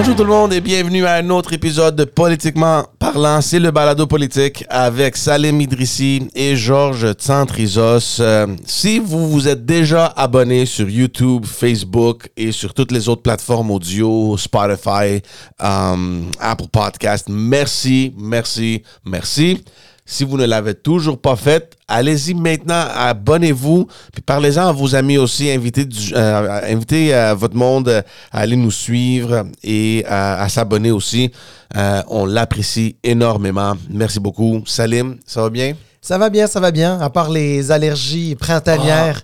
Bonjour tout le monde et bienvenue à un autre épisode de Politiquement parlant. C'est le balado politique avec Salim Idrissi et Georges Tsantrizos. Euh, si vous vous êtes déjà abonné sur YouTube, Facebook et sur toutes les autres plateformes audio, Spotify, euh, Apple Podcast, merci, merci, merci. Si vous ne l'avez toujours pas fait, allez-y maintenant, abonnez-vous, puis parlez-en à vos amis aussi, invitez, du- euh, invitez euh, votre monde à aller nous suivre et euh, à s'abonner aussi. Euh, on l'apprécie énormément. Merci beaucoup. Salim, ça va bien? Ça va bien, ça va bien, à part les allergies printanières.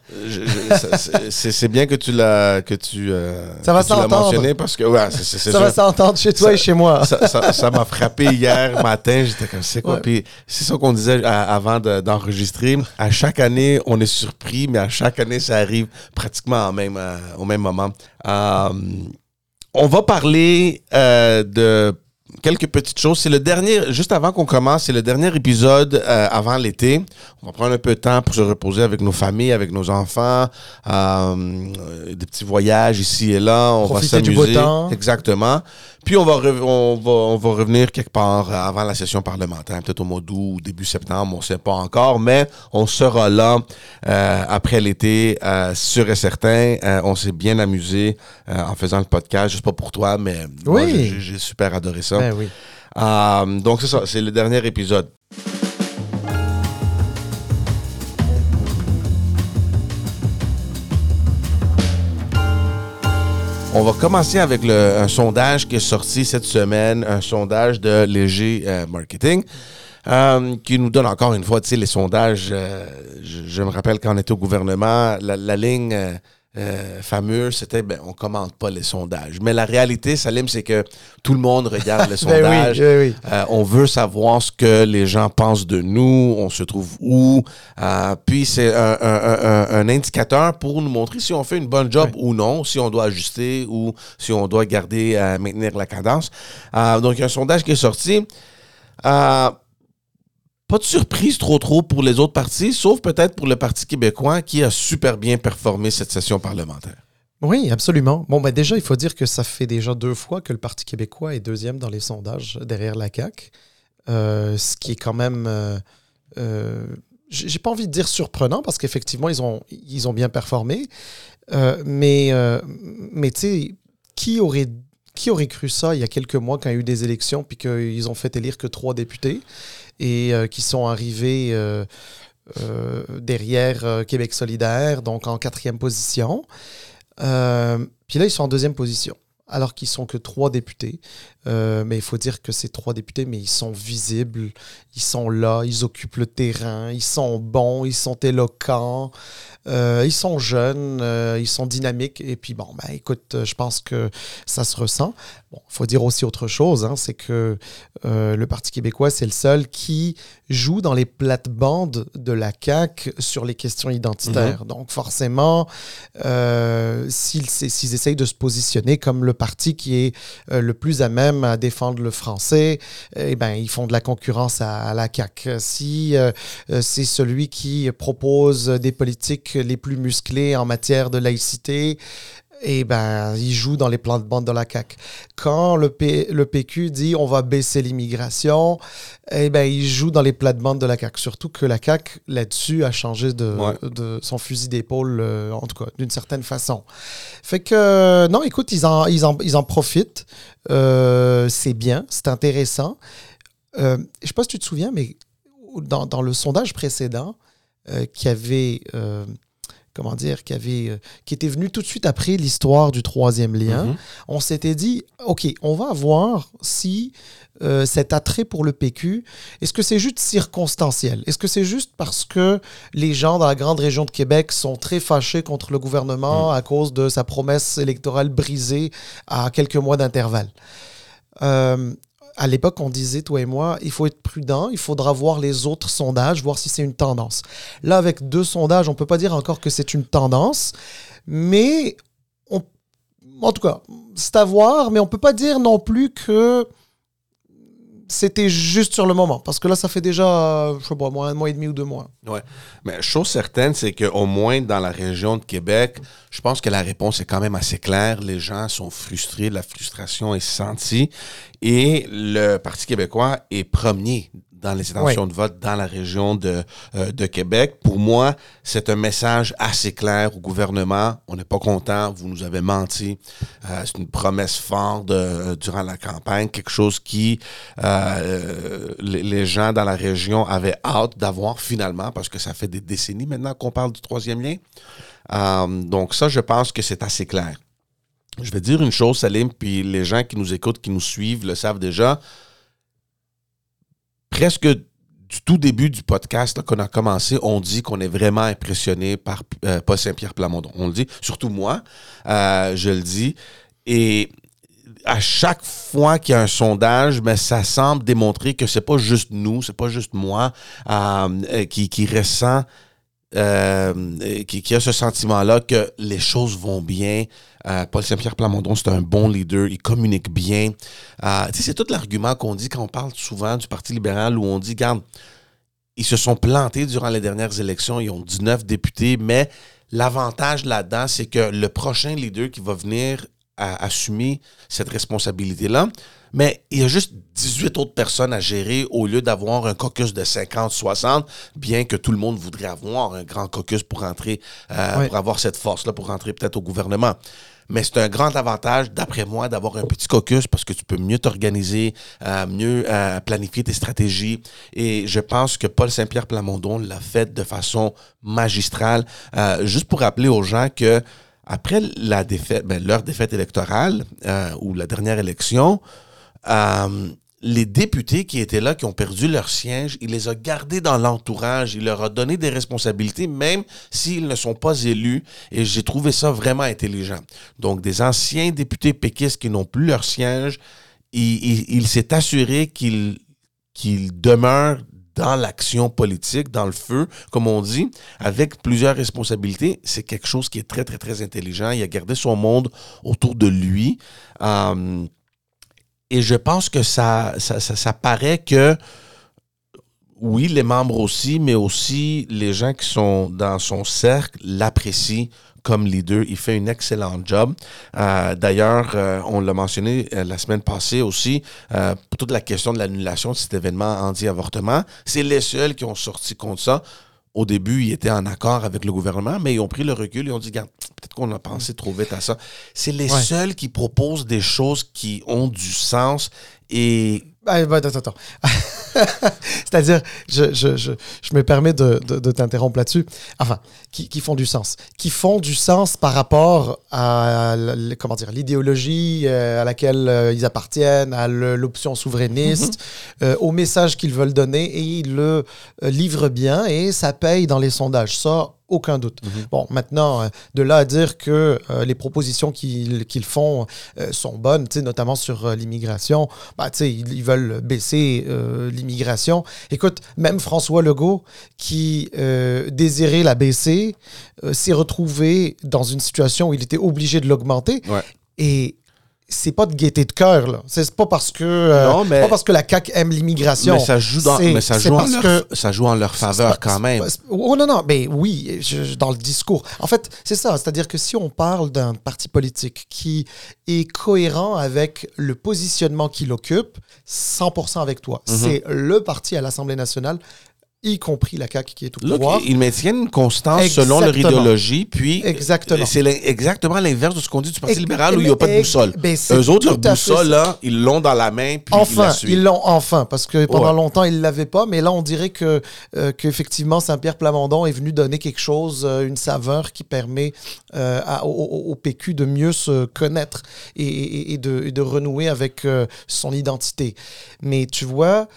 Ah, ça- c'est- bien que tu l'as que tu euh, Ça va que tu mentionné parce que ouais, ça va s'entendre chez toi Ça- et chez moi. ça m'a frappé hier matin. J'étais comme, c'est quoi? Ouais. Puis c'est ça qu'on disait à- avant de- d'enregistrer. à chaque année, on est surpris, mais à chaque année, ça arrive pratiquement en même, euh, au même moment. Euh, on va parler euh, de quelques petites choses. C'est le dernier, juste avant qu'on commence, c'est le dernier épisode euh, avant l'été. On va prendre un peu de temps pour se reposer avec nos familles, avec nos enfants, euh, des petits voyages ici et là. On Profiter va du s'amuser. beau temps. Exactement. Puis on va, on, va, on va revenir quelque part avant la session parlementaire, peut-être au mois d'août ou début septembre, on ne sait pas encore, mais on sera là euh, après l'été, euh, sûr et certain. Euh, on s'est bien amusé euh, en faisant le podcast, juste pas pour toi, mais moi, Oui. j'ai- j'ai super adoré ça. Ben oui. Euh, donc c'est ça, c'est le dernier épisode. On va commencer avec le- un sondage qui est sorti cette semaine, un sondage de Léger euh, Marketing, euh, qui nous donne encore une fois, tu les sondages. euh, je, me rappelle quand on était au gouvernement, la ligne euh, fameuse, c'était ben, on commente pas les sondages. Mais la réalité, Salim, c'est que tout le monde regarde les Ben sondages. oui, oui, oui. Euh, on veut savoir ce que les gens pensent de nous, on se trouve où. Euh, puis c'est un, un- un- un indicateur pour nous montrer si on fait une bonne job ou non, si on doit ajuster ou si on doit garder, maintenir la cadence. Donc il y a un sondage qui est sorti. Pas de surprise trop trop pour les autres partis, sauf peut-être pour le Parti québécois qui a super bien performé cette session parlementaire. Oui, absolument. Bon, ben déjà, il faut dire que ça fait déjà deux fois que le Parti québécois est deuxième dans les sondages derrière la CAQ. Euh, ce qui est quand même. euh, euh, j'ai pas envie de dire surprenant parce qu'effectivement, ils ont, bien performé. Mais mais tu sais, qui aurait, qui aurait cru ça il y a quelques mois quand il y a eu des élections puis qu'ils ont fait élire que trois députés? Et euh, qui sont arrivés euh, euh, derrière Québec solidaire, donc en quatrième position. Puis là, ils sont en deuxième position, alors qu'ils sont que trois députés. Mais il faut dire que ces trois députés, mais ils sont visibles, ils sont là, ils occupent le terrain, ils sont bons, ils sont éloquents, euh, ils sont jeunes, euh, ils sont dynamiques. Et puis bon, ben écoute, euh, je pense que ça se ressent. Bon, il faut dire aussi autre chose, hein, c'est que le Parti québécois, c'est le seul qui joue dans les plates-bandes de la CAQ sur les questions identitaires. Donc forcément, euh, s'ils essayent de se positionner comme le parti qui est euh, le plus à même à défendre le français, eh ben, ils font de la concurrence à, à la CAQ. Si euh, euh, c'est celui qui propose des politiques les plus musclées en matière de laïcité, eh ben, il joue dans les plans de bande de la CAQ. Quand le, P- le PQ dit on va baisser l'immigration, eh ben, il joue dans les plates-bandes de la CAQ. Surtout que la CAQ, là-dessus, a changé de, Ouais. de son fusil d'épaule, euh, en tout cas, d'une certaine façon. Fait que, non, écoute, ils en, ils en, ils en profitent. Euh, c'est bien, c'est intéressant. Euh, je sais pas si tu te souviens, mais dans, dans le sondage précédent, euh, qui avait... comment dire, qui, avait, euh, qui était venu tout de suite après l'histoire du troisième lien, Mhm. on s'était dit, OK, on va voir si euh, cet attrait pour le PQ, est-ce que c'est juste circonstanciel? Est-ce que c'est juste parce que les gens dans la grande région de Québec sont très fâchés contre le gouvernement à cause de sa promesse électorale brisée à quelques mois d'intervalle? Euh, à l'époque, on disait, toi et moi, il faut être prudent, il faudra voir les autres sondages, voir si c'est une tendance. Là, avec deux sondages, on ne peut pas dire encore que c'est une tendance, mais on- en tout cas, c'est à voir, mais on ne peut pas dire non plus que c'était juste sur le moment. Parce que là, ça fait déjà, je sais pas, un mois et demi ou deux mois. Ouais. Mais chose certaine, c'est qu'au moins dans la région de Québec, je pense que la réponse est quand même assez claire. Les gens sont frustrés, la frustration est sentie. Et le Parti québécois est premier dans les intentions de vote dans la région de, euh, de Québec. Pour moi, c'est un message assez clair au gouvernement. On n'est pas content, vous nous avez menti. Euh, c'est une promesse forte durant la campagne, quelque chose qui euh, les, les, gens dans la région avaient hâte d'avoir finalement, parce que ça fait des décennies maintenant qu'on parle du troisième lien. donc ça, je pense que c'est assez clair. Je vais dire une chose, Salim, puis les gens qui nous écoutent, qui nous suivent, le savent déjà presque du tout début du podcast qu'on a commencé, on dit qu'on est vraiment impressionné par euh, Saint-Pierre Plamondon. On le dit, surtout moi, euh, je le dis. Et à chaque fois qu'il y a un sondage, mais ça semble démontrer que c'est pas juste nous, c'est pas juste moi euh, qui ressent euh, qui, a ce sentiment-là que les choses vont bien. Euh, Paul Saint-Pierre Plamondon, c'est un bon leader, il communique bien. Euh, c'est tout l'argument qu'on dit quand on parle souvent du Parti libéral où on dit, regarde, ils se sont plantés durant les dernières élections, ils ont 19 députés, mais l'avantage là-dedans, c'est que le prochain leader qui va venir assumer cette responsabilité-là, mais il y a juste 18 autres personnes à gérer au lieu d'avoir un caucus de 50, 60, bien que tout le monde voudrait avoir un grand caucus pour rentrer, euh, pour avoir cette force-là, pour rentrer peut-être au gouvernement. Mais c'est un grand avantage, d'après moi, d'avoir un petit caucus parce que tu peux mieux t'organiser, euh, mieux euh, planifier tes stratégies. Et je pense que Paul Saint-Pierre Plamondon l'a fait de façon magistrale. juste pour rappeler aux gens que après la défaite, ben, leur défaite électorale ou la dernière élection, euh, les députés qui étaient là, qui ont perdu leur siège, il les a gardés dans l'entourage, il leur a donné des responsabilités, même s'ils ne sont pas élus, et j'ai trouvé ça vraiment intelligent. Donc, des anciens députés péquistes qui n'ont plus leur siège, il, s'est assuré qu'ils demeurent dans l'action politique, dans le feu, comme on dit, avec plusieurs responsabilités. C'est quelque chose qui est très, très, très intelligent. Il a gardé son monde autour de lui. Euh, et je pense que ça, ça, paraît que, oui, les membres aussi, mais aussi les gens qui sont dans son cercle l'apprécient comme leader. Il fait un excellent job. Euh, d'ailleurs, euh, on l'a mentionné euh, la semaine passée aussi, pour toute la question de l'annulation de cet événement anti-avortement. C'est les seuls qui ont sorti contre ça au début, ils étaient en accord avec le gouvernement, mais ils ont pris le recul et ont dit, peut-être qu'on a pensé trop vite à ça. C'est les seuls qui proposent des choses qui ont du sens et ah, bah, attends, attends. C'est-à-dire, je, je, je, je, me permets de, de, t'interrompre là-dessus. Enfin, qui, qui, font du sens. Qui font du sens par rapport à, comment dire, l'idéologie euh, à laquelle euh, ils appartiennent, à l'option souverainiste, mm-hmm. euh, au message qu'ils veulent donner, et ils le livrent bien, et ça paye dans les sondages. Ça, aucun doute. Mhm. Bon, maintenant, euh, de là à dire que euh, les propositions qu'ils font euh, sont bonnes, notamment sur l'immigration, bah, ils, ils veulent baisser l'immigration. Écoute, même François Legault, qui désirait la baisser, s'est retrouvé dans une situation où il était obligé de l'augmenter. Et c'est pas de gaieté de cœur là. C'est pas parce que euh, pas parce que la CAQ aime l'immigration. Mais ça joue dans, mais ça joue en leur, ça joue en leur faveur quand même. Oh non non, mais oui, dans le discours. En fait, c'est ça, c'est-à-dire que si on parle d'un parti politique qui est cohérent avec le positionnement qu'il occupe, 100% avec toi. Mm-hmm. C'est le parti à l'Assemblée nationale y compris la CAQ qui est au pouvoir. ils maintiennent une constance selon leur idéologie, puis exactement. c'est exactement l'inverse de ce qu'on dit du Parti libéral où il n'y a pas de boussole. Ben, Eux autres, leur boussole, là, ils l'ont dans la main, puis enfin, ils l'ont enfin, parce que pendant longtemps, ils ne l'avaient pas, mais là, on dirait que euh, qu'effectivement, Saint-Pierre Plamondon est venu donner quelque chose, euh, une saveur qui permet euh, au, PQ de mieux se connaître et, de, de, renouer avec son identité. Mais tu vois,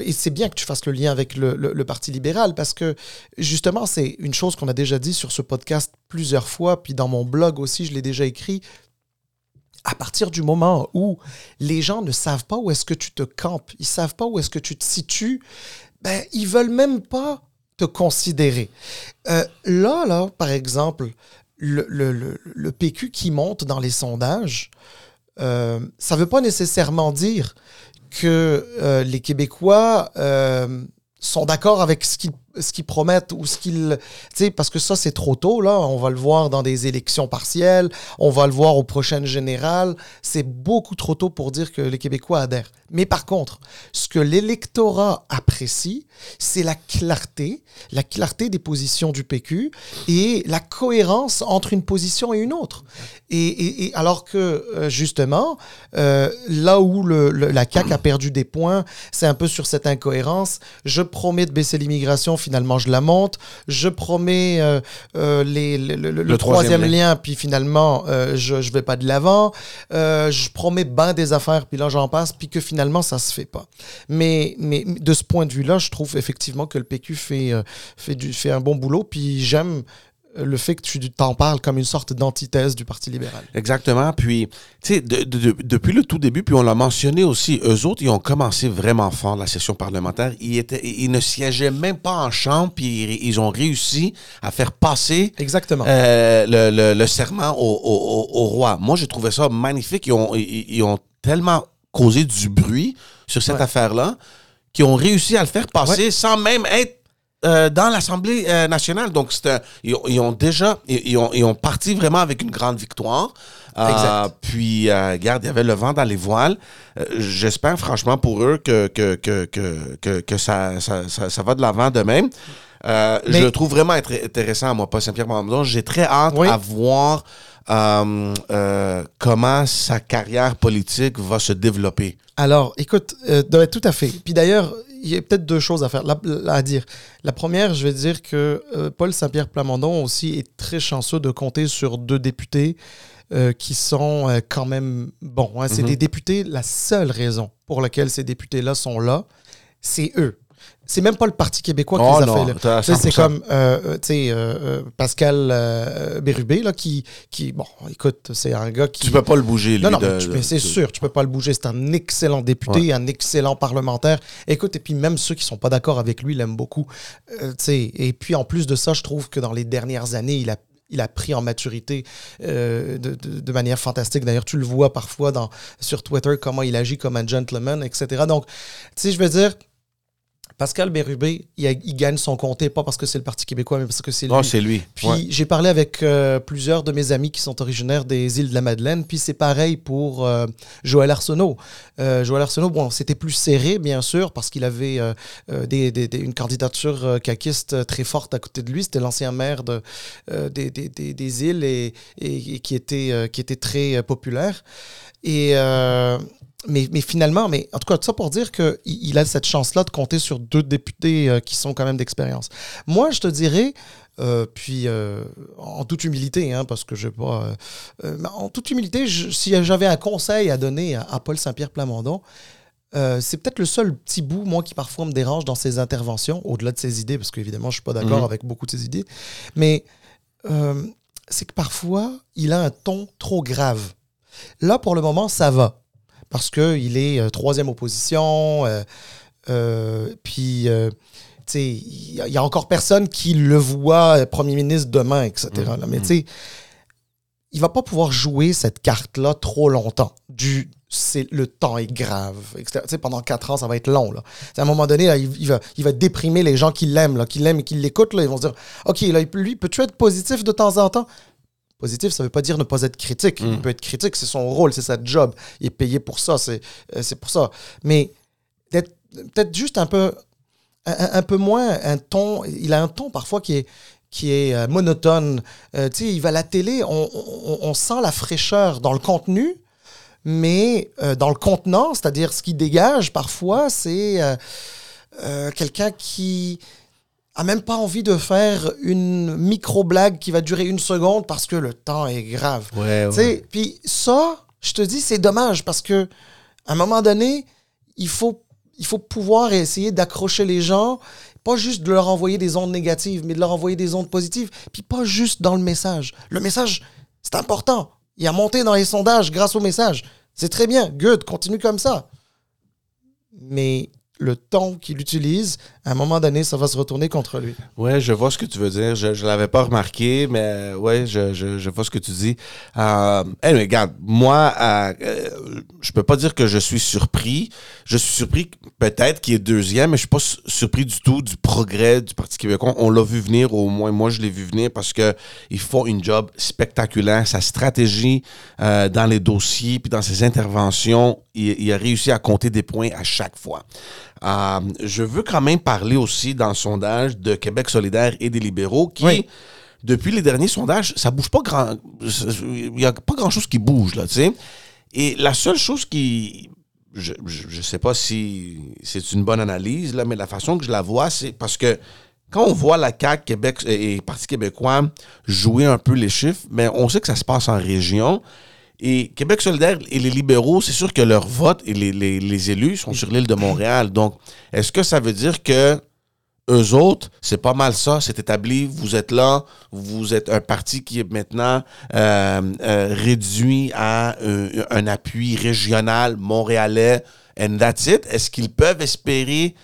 et c'est bien que tu fasses le lien avec le, Parti libéral parce que justement, c'est une chose qu'on a déjà dit sur ce podcast plusieurs fois, puis dans mon blog aussi, je l'ai déjà écrit. À partir du moment où les gens ne savent pas où est-ce que tu te campes, ils savent pas où est-ce que tu te situes, ben, ils veulent même pas te considérer. Euh, là, là, par exemple, le, le, PQ qui monte dans les sondages, euh, ça ne veut pas nécessairement dire que euh, les Québécois euh, sont d'accord avec ce qu'ils promettent ou ce qu'ils. Parce que ça, c'est trop tôt, là. On va le voir dans des élections partielles, on va le voir aux prochaines générales. C'est beaucoup trop tôt pour dire que les Québécois adhèrent. Mais par contre, ce que l'électorat apprécie, c'est la clarté, la clarté des positions du PQ et la cohérence entre une position et une autre. Et, et, alors que, euh, justement, euh, là où le, la CAQ a perdu des points, c'est un peu sur cette incohérence. Je promets de baisser l'immigration finalement je la monte. Je promets euh, euh, les, le, troisième, lien. puis finalement je ne vais pas de l'avant. je promets ben des affaires, puis là j'en passe, puis que finalement ça se fait pas. Mais, mais de ce point de vue-là, je trouve effectivement que le PQ fait, fait, du, fait un bon boulot, puis j'aime le fait que tu t'en parles comme une sorte d'antithèse du Parti libéral. Exactement. Puis, tu sais, depuis le tout début, puis on l'a mentionné aussi, eux autres, ils ont commencé vraiment fort la session parlementaire. Ils, étaient, ils ne siégeaient même pas en chambre, puis ils ont réussi à faire passer Exactement. Euh, le, le, serment au, au, au, roi. Moi, j'ai trouvé ça magnifique. Ils ont, ils, ont tellement causé du bruit sur cette affaire-là qu'ils ont réussi à le faire passer sans même être euh, dans l'Assemblée euh, nationale. Donc, ils, ils, ont déjà, ils, ont, ils ont parti vraiment avec une grande victoire. Euh, puis, regarde, il y avait le vent dans les voiles. J'espère franchement pour eux que, que, que, que, que, ça, ça, ça, va de l'avant de même. je le trouve vraiment intéressant, moi, pas Saint-Pierre Plamondon. J'ai très hâte à voir comment sa carrière politique va se développer? Alors, écoute, tout à fait. Puis d'ailleurs, il y a peut-être deux choses à faire, à dire. La première, je vais dire que euh, Paul Saint-Pierre Plamondon aussi est très chanceux de compter sur deux députés euh, qui sont euh, quand même bons. Hein. C'est mhm. des députés, la seule raison pour laquelle ces députés-là sont là, c'est eux c'est même pas le Parti québécois qui les a fait. C'est comme euh, euh, sais euh, Pascal Bérubé, là, qui, qui. Bon, écoute, c'est un gars qui. Tu peux pas le bouger, lui. Non, non, mais, c'est sûr, tu peux pas le bouger. C'est un excellent député, un excellent parlementaire. Écoute, et puis même ceux qui sont pas d'accord avec lui l'aiment beaucoup. sais et puis en plus de ça, je trouve que dans les dernières années, il a il a pris en maturité de, de, de, manière fantastique. D'ailleurs, tu le vois parfois dans, sur Twitter, comment il agit comme un gentleman, etc. Donc, tu sais, je veux dire, Pascal Bérubé, il, gagne son comté, pas parce que c'est le Parti québécois, mais parce que c'est lui. Oh, c'est lui. Puis j'ai parlé avec euh, plusieurs de mes amis qui sont originaires des îles de la Madeleine, puis c'est pareil pour euh, Joël Arsenault. Euh, Joël Arsenault, bon, c'était plus serré, bien sûr, parce qu'il avait des, une candidature caquiste très forte à côté de lui. C'était l'ancien maire de, des, îles et, et, qui, était, qui était très populaire. Et mais, mais, finalement, mais en tout cas, tout ça pour dire qu'il il a cette chance-là de compter sur deux députés euh, qui sont quand même d'expérience. Moi, je te dirais, euh, puis euh, en toute humilité, hein, parce que je pas. en toute humilité, si j'avais un conseil à donner à, Paul Saint-Pierre Plamondon, c'est peut-être le seul petit bout, moi, qui parfois me dérange dans ses interventions, au-delà de ses idées, parce qu'évidemment, je ne suis pas d'accord mhm. avec beaucoup de ses idées. Mais c'est que parfois, il a un ton trop grave. Là, pour le moment, ça va parce qu'il est euh, troisième opposition. Euh, euh, puis, il y, a encore personne qui le voit premier ministre demain, etc. Mmh. Mais mmh. tu sais, il va pas pouvoir jouer cette carte-là trop longtemps. Du, le temps est grave. pendant quatre ans, ça va être long. Là. À un moment donné, il, va, il va déprimer les gens qui l'aiment, qui l'aiment et qui l'écoutent. Ils vont se dire OK, là, lui, peux-tu être positif de temps en temps? Positif, ça ne veut pas dire ne pas être critique. Il mm. peut être critique, c'est son rôle, c'est sa job. Il est payé pour ça, c'est euh, pour ça. Mais peut-être juste un peu, un, peu moins un ton. Il a un ton parfois qui est, qui est euh, monotone. Euh, tu sais, il va à la télé, on, sent la fraîcheur dans le contenu, mais dans le contenant, c'est-à-dire ce qui dégage parfois, c'est quelqu'un qui a même pas envie de faire une micro-blague qui va durer une seconde parce que le temps est grave. Ouais, Puis ça, je te dis, c'est dommage parce que à un moment donné, il faut, il faut pouvoir essayer d'accrocher les gens, pas juste de leur envoyer des ondes négatives, mais de leur envoyer des ondes positives, puis pas juste dans le message. Le message, c'est important. Il a monté dans les sondages grâce au message. C'est très bien. Good, continue comme ça. Mais le ton qu'il utilise, à un moment donné, ça va se retourner contre lui. Ouais, je vois ce que tu veux dire. Je ne l'avais pas remarqué, mais ouais, je, je, je, vois ce que tu dis. Euh, regarde, moi, euh, je peux pas dire que je suis surpris. Je suis surpris peut-être qu'il est deuxième, mais je suis pas su- surpris du tout du progrès du Parti québécois. On l'a vu venir, au moins moi je l'ai vu venir parce que ils font une job spectaculaire. Sa stratégie euh, dans les dossiers puis dans ses interventions, il, il a réussi à compter des points à chaque fois. Euh, je veux quand même parler aussi dans le sondage de Québec solidaire et des libéraux qui Oui. depuis les derniers sondages, ça bouge pas grand. Il n'y a pas grand chose qui bouge, là, tu sais. Et la seule chose qui. Je, je sais pas si c'est une bonne analyse, là, mais la façon que je la vois, c'est parce que quand on voit la CAQ, Québec et Parti québécois jouer un peu les chiffres, mais on sait que ça se passe en région. Et Québec solidaire et les libéraux, c'est sûr que leur vote et les, les- élus sont sur l'île de Montréal. Donc, est-ce que ça veut dire que eux autres, c'est pas mal ça, c'est établi, vous êtes là, vous êtes un parti qui est maintenant euh, euh, réduit à un, appui régional montréalais, and that's it? Est-ce qu'ils peuvent espérer,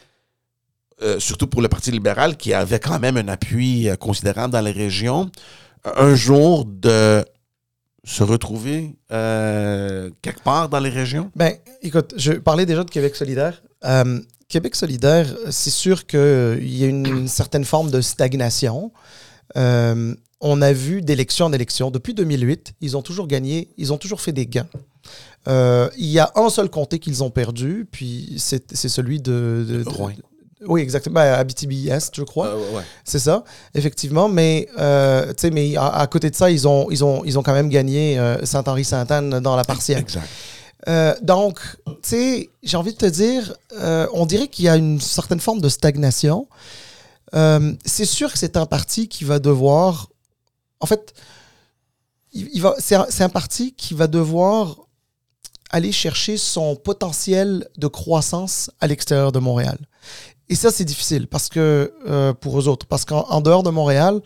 euh, surtout pour le Parti libéral, qui avait quand même un appui considérable dans les régions, un jour de se retrouver euh, quelque part dans les régions? Ben, écoute, je parlais déjà de Québec solidaire. Euh, Québec solidaire, c'est sûr qu'il y a une certaine forme de stagnation. Euh, on a vu d'élection en élection. Depuis 2008, ils ont toujours gagné, ils ont toujours fait des gains. Euh, il y a un seul comté qu'ils ont perdu, puis c'est celui de... de- de- Rouen. Oui, exactement. Ben, Abitibi-Est, je crois. Euh, ouais. C'est ça, effectivement. Mais, euh, mais à, à côté de ça, ils ont, ils ont, ils ont quand même gagné euh, Saint-Henri-Sainte-Anne dans la partielle. Exact. Euh, donc, tu sais, j'ai envie de te dire, on dirait qu'il y a une certaine forme de stagnation. C'est sûr que c'est un parti qui va devoir. En fait, il, il va, c'est, un, c'est un parti qui va devoir aller chercher son potentiel de croissance à l'extérieur de Montréal. Et ça, c'est difficile parce que euh, pour eux autres, parce qu'en en dehors de Montréal,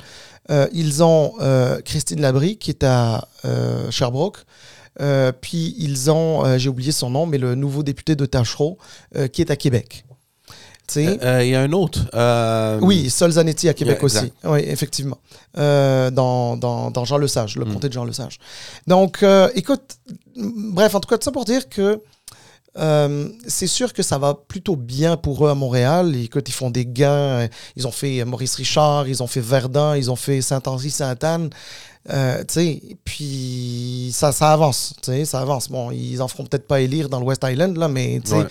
euh, ils ont euh, Christine Labrie qui est à Sherbrooke. Puis ils ont, j'ai oublié son nom, mais le nouveau député de Tachereau qui est à Québec. Euh, Il y a un autre. euh, oui, Sol Zanetti à Québec Yeah, aussi. Oui, effectivement. Euh, dans, dans, dans Jean Lesage, le Mm. comté de Jean Lesage. Donc, écoute, bref, en tout cas, tout ça pour dire que euh, c'est sûr que ça va plutôt bien pour eux à Montréal. Écoute, ils font des gains. Ils ont fait Maurice Richard, ils ont fait Verdun, ils ont fait Saint-Henri-Sainte-Anne. Euh, puis ça, ça avance, ça avance. Bon, ils en feront peut-être pas élire dans le West Island, là, mais Ouais.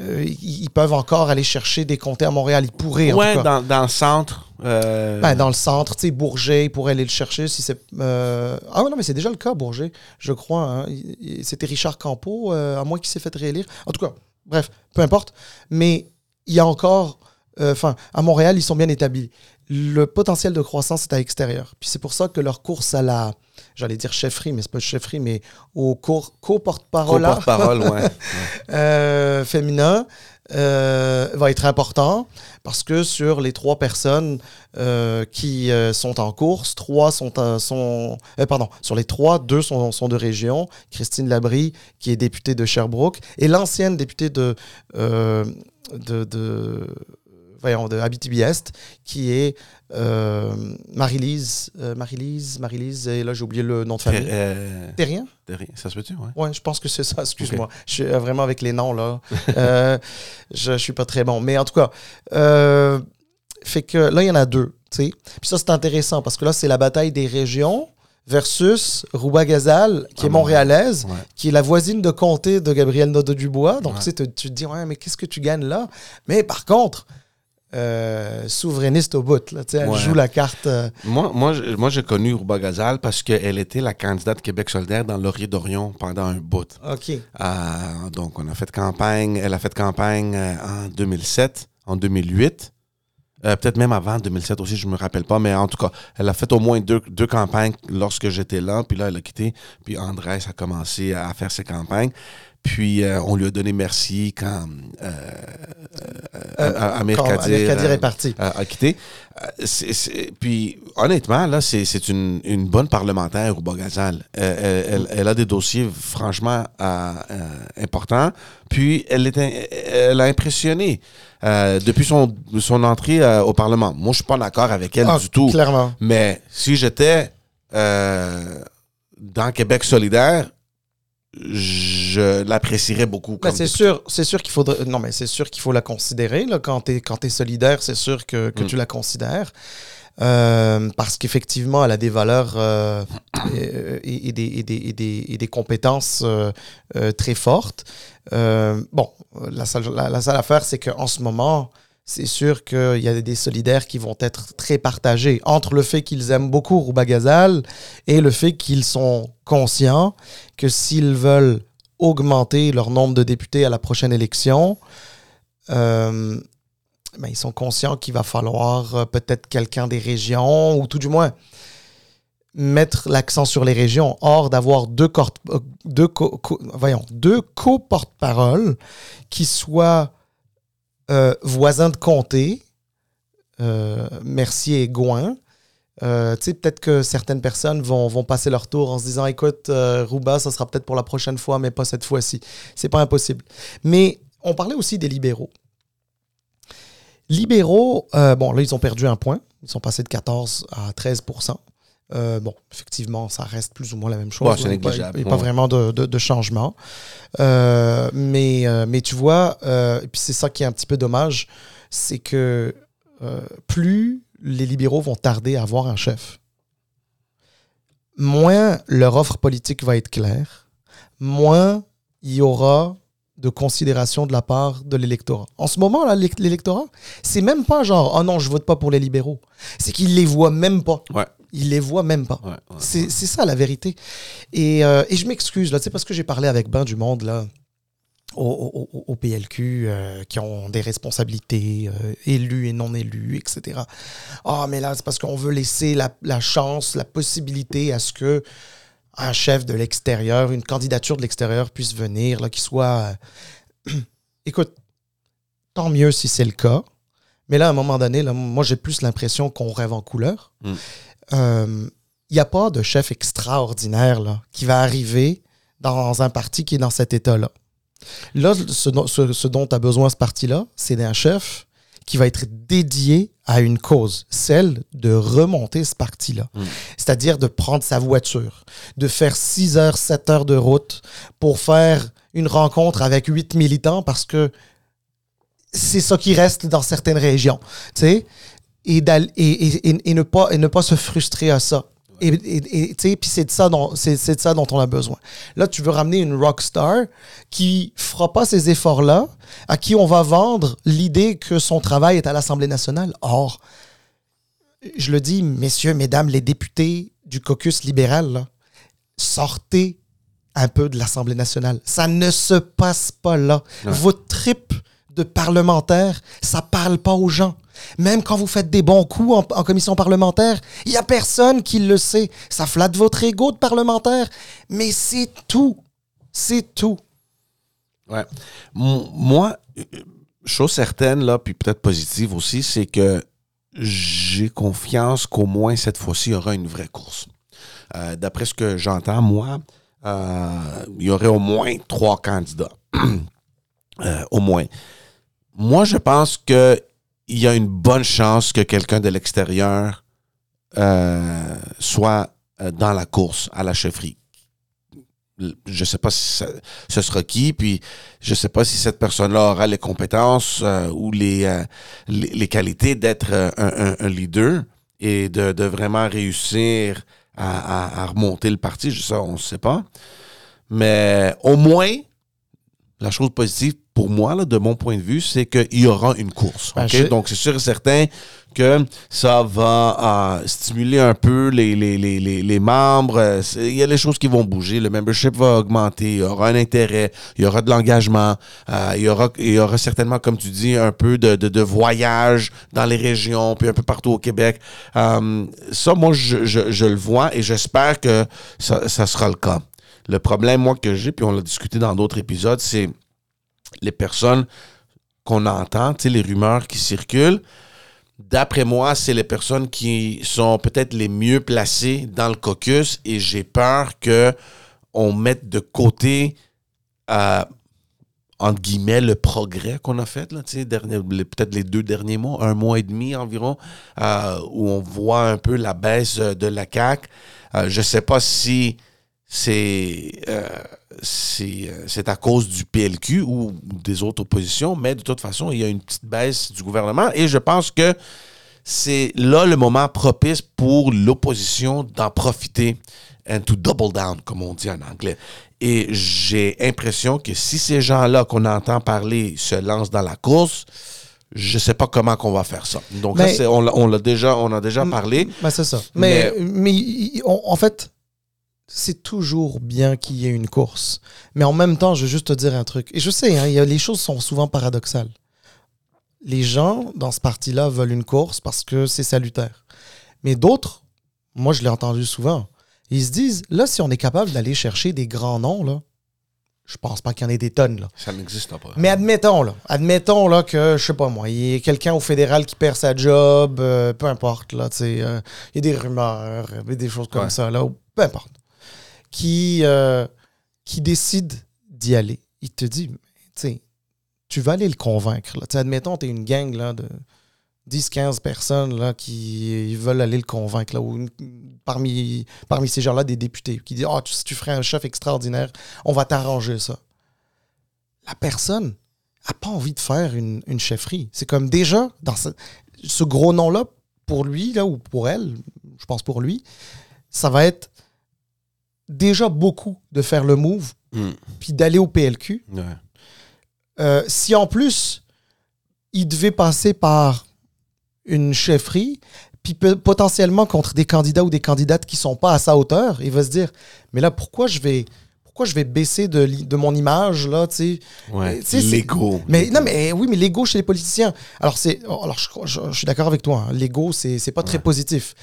Euh, ils, peuvent encore aller chercher des comtés à Montréal. Ils pourraient, en Ouais, tout cas. dans, dans le centre. euh, Ben, dans le centre, tu sais, Bourget, ils pourraient aller le chercher si c'est. euh, Ah, non, mais c'est déjà le cas, Bourget, je crois. hein. C'était Richard Campeau, à moins qu'il s'est fait réélire. En tout cas, bref, peu importe. Mais il y a encore. euh, Enfin, à Montréal, ils sont bien établis. Le potentiel de croissance est à l'extérieur. Puis c'est pour ça que leur course à la. J'allais dire chefferie, mais c'est pas chefferie, mais au cours- co-porte-parole porte-parole, ouais. euh, féminin euh, va être important parce que sur les trois personnes euh, qui sont en course, trois sont, sont pardon, sur les trois, deux sont, sont de région. Christine Labrie, qui est députée de Sherbrooke, et l'ancienne députée de, de, de, voyons, de Abitibi-Est, qui est euh, Marie-Lise, euh, Marie-Lise, Marie-Lise, et là j'ai oublié le nom de famille. Euh, Terrien? Terrien, ça se peut-tu, ouais? Ouais, je pense que c'est ça, excuse-moi. Je suis euh, vraiment avec les noms, là. Euh, je, je suis pas très bon. Mais en tout cas, fait que là, il y en a deux, tu sais. Puis ça, c'est intéressant parce que là, c'est la bataille des régions versus Rouba-Gazal, qui Ah, est montréalaise, Ouais. qui est la voisine de comté de Gabriel Nadeau-Dubois. Donc, Ouais. tu sais, te- tu te dis, ouais, mais qu'est-ce que tu gagnes là? Mais par contre, euh, souverainiste au bout, là, elle Ouais. joue la carte. euh, Moi, moi, je- moi j'ai connu Rouba Gazal parce qu'elle était la candidate Québec solidaire dans Laurier d'Orion pendant un bout. OK. Euh, donc, on a fait campagne. Elle a fait campagne en 2007, en 2008. Euh, Peut-être même avant 2007 aussi, je me rappelle pas. Mais en tout cas, elle a fait au moins deux, deux campagnes lorsque j'étais là. Puis là, elle a quitté. Puis Andrés a commencé à faire ses campagnes. Puis euh, on lui a donné merci quand euh, euh, Amir Kadir, est parti. a, a quitté. C'est- c'est- puis honnêtement, là, c'est une, une bonne parlementaire, Rouba Gazal. Euh, elle, elle- elle a des dossiers franchement importants. Puis elle, est, elle a impressionné euh, depuis son, son entrée euh, au Parlement. Moi, je suis pas d'accord avec elle Ah, du tout. Clairement. Mais si j'étais euh, dans Québec solidaire, je l'apprécierais beaucoup. Ben, c'est sûr, c'est sûr qu'il faudrait. Non, mais c'est sûr qu'il faut la considérer. Là, quand tu es, quand es solidaire, c'est sûr que, que Mm. tu la considères. Euh, parce qu'effectivement, elle a des valeurs euh, et, et des, et des- et des- et des compétences euh, très fortes. Bon, la la, la seule affaire, c'est qu'en ce moment, c'est sûr qu'il y a des solidaires qui vont être très partagés entre le fait qu'ils aiment beaucoup Rouba Gazal et le fait qu'ils sont conscients que s'ils veulent augmenter leur nombre de députés à la prochaine élection, euh, ben, ils sont conscients qu'il va falloir euh, peut-être quelqu'un des régions, ou tout du moins mettre l'accent sur les régions. Or, d'avoir deux, euh, co- co- deux co-porte-paroles qui soient euh, voisins de comté, euh, Mercier et Gouin, euh, peut-être que certaines personnes vont, vont passer leur tour en se disant écoute, euh, Rouba, ça sera peut-être pour la prochaine fois, mais pas cette fois-ci. C'est pas impossible. Mais on parlait aussi des libéraux. Libéraux, euh, bon, là, ils ont perdu un point. Ils sont passés de 14 à 13 Euh, Bon, effectivement, ça reste plus ou moins la même chose. Ouais, c'est Il n'y a pas- négligeable, Il n'y a pas vraiment de, de- de changement. Euh, mais, euh, mais tu vois, et puis c'est ça qui est un petit peu dommage, c'est que plus les libéraux vont tarder à avoir un chef, moins leur offre politique va être claire, moins il y aura de considération de la part de l'électorat. En ce moment, là, l'élec- l'électorat, c'est même pas genre, oh non, je vote pas pour les libéraux. C'est qu'ils les voient même pas. Ouais. Ils les voient même pas. Ouais, ouais. C'est c'est ça la vérité. Et, euh, et je m'excuse, là, sais, parce que j'ai parlé avec ben du monde, là, au, au- PLQ, euh, qui ont des responsabilités, euh, élus et non élus, etc. Ah, mais là, c'est parce qu'on veut laisser la, la chance, la possibilité à ce que un chef de l'extérieur, une candidature de l'extérieur puisse venir, là, qui soit. euh, Écoute, tant mieux si c'est le cas. Mais là, à un moment donné, là, moi, j'ai plus l'impression qu'on rêve en couleur. Mm. Euh, Il n'y a pas de chef extraordinaire là, qui va arriver dans un parti qui est dans cet état-là. Là, ce, dont- ce- ce dont a besoin ce parti-là, c'est d'un chef qui va être dédié à une cause, celle de remonter ce parti-là. Mm. C'est-à-dire de prendre sa voiture, de faire 6 heures, 7 heures de route pour faire une rencontre avec 8 militants parce que c'est ça qui reste dans certaines régions. Tu sais? Et, d'al- et, et- et- et ne pas, et ne pas se frustrer à ça. Et, puis c'est de, ça dont- de ça dont on a besoin. Là, tu veux ramener une rockstar qui fera pas ces efforts-là, à qui on va vendre l'idée que son travail est à l'Assemblée nationale. Or, je le dis, messieurs, mesdames, les députés du caucus libéral, là, sortez un peu de l'Assemblée nationale. Ça ne se passe pas là. Ouais. Votre trip de parlementaire, ça parle pas aux gens. Même quand vous faites des bons coups en, commission parlementaire, il y a personne qui le sait. Ça flatte votre ego de parlementaire, mais c'est tout. C'est tout. Ouais. Moi, chose certaine, là, puis peut-être positive aussi, c'est que j'ai confiance qu'au moins cette fois-ci, il y aura une vraie course. Euh, D'après ce que j'entends, moi, euh, il y aurait au moins trois candidats. Euh, au moins. Moi, je pense que il y a une bonne chance que quelqu'un de l'extérieur euh, soit euh, dans la course à la chefferie. Je sais pas si ce sera qui, puis je sais pas si cette personne-là aura les compétences euh, ou les, les, qualités d'être un, leader et de, vraiment réussir à, à- remonter le parti. Ça, on ne sait pas. Mais au moins, la chose positive pour moi, là, de mon point de vue, c'est qu'il y aura une course. Ben, ok? je- Donc, c'est sûr et certain que ça va euh, stimuler un peu les, les, les, les, les membres. Euh, Il y a les choses qui vont bouger. Le membership va augmenter. Il y aura un intérêt. Il y aura de l'engagement. Euh, il, y aura, il y aura certainement, comme tu dis, un peu de, de, de voyage dans les régions, puis un peu partout au Québec. Euh, ça, moi, je, je, je le vois et j'espère que ça, ça sera le cas. Le problème, moi, que j'ai, puis on l'a discuté dans d'autres épisodes, c'est les personnes qu'on entend, les rumeurs qui circulent. D'après moi, c'est les personnes qui sont peut-être les mieux placées dans le caucus et j'ai peur que on mette de côté, euh, entre guillemets, le progrès qu'on a fait, peut-être les deux derniers mois, un mois et demi environ, euh, où on voit un peu la baisse euh, de la CAQ. Je ne sais pas si c'est euh, c'est euh, c'est à cause du PLQ ou des autres oppositions, mais de toute façon, il y a une petite baisse du gouvernement et je pense que c'est là le moment propice pour l'opposition d'en profiter and to double down, comme on dit en anglais. Et j'ai l'impression que si ces gens-là qu'on entend parler se lancent dans la course, je sais pas comment qu'on va faire ça. Donc Mais- on, l'a- on l'a déjà, on a déjà parlé. Ben, c'est ça. Mais, mais, il- on- en fait, c'est toujours bien qu'il y ait une course. Mais en même temps, je veux juste te dire un truc. Et je sais, hein, y a- les choses sont souvent paradoxales. Les gens dans ce parti-là veulent une course parce que c'est salutaire. Mais d'autres, moi je l'ai entendu souvent, ils se disent, là, si on est capable d'aller chercher des grands noms, là, je pense pas qu'il y en ait des tonnes, là. Ça n'existe pas. Mais admettons, là, admettons là, que, je sais pas moi, il y ait quelqu'un au fédéral qui perd sa job, euh, peu importe, là, euh, il y a des rumeurs, euh, des choses comme Ouais. ça, là, ou peu importe, qui, euh, qui décide d'y aller. Il te dit, tu vas aller le convaincre, là. Admettons, tu es une gang, là, de 10-15 personnes, là, qui veulent aller le convaincre, parmi, ces gens-là, des députés, qui disent, ah, tu- ferais un chef extraordinaire, on va t'arranger ça la personne n'a pas envie de faire une, une chefferie. C'est comme déjà, dans ce, ce gros nom-là, pour lui, là, ou pour elle, je pense pour lui, ça va être déjà beaucoup de faire le move, Hmm. puis d'aller au PLQ. Ouais. Euh, si en plus, il devait passer par une chefferie, puis potentiellement contre des candidats ou des candidates qui sont pas à sa hauteur, il va se dire, mais là, pourquoi je vais... Pourquoi je vais baisser de, mon image, là, tu sais? Ouais. L'ego. Mais non, mais oui, mais l'ego chez les politiciens. Alors, c'est, alors je, je- je suis d'accord avec toi. hein. L'ego, c'est, c'est pas très positif.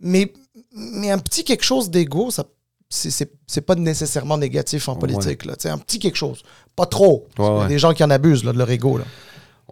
Mais, mais un petit quelque chose d'ego, ça, c'est, pas nécessairement négatif en politique. Là. Sais, un petit quelque chose. Pas trop. Ouais, Il y a ouais. des gens qui en abusent là, de leur ego. Là.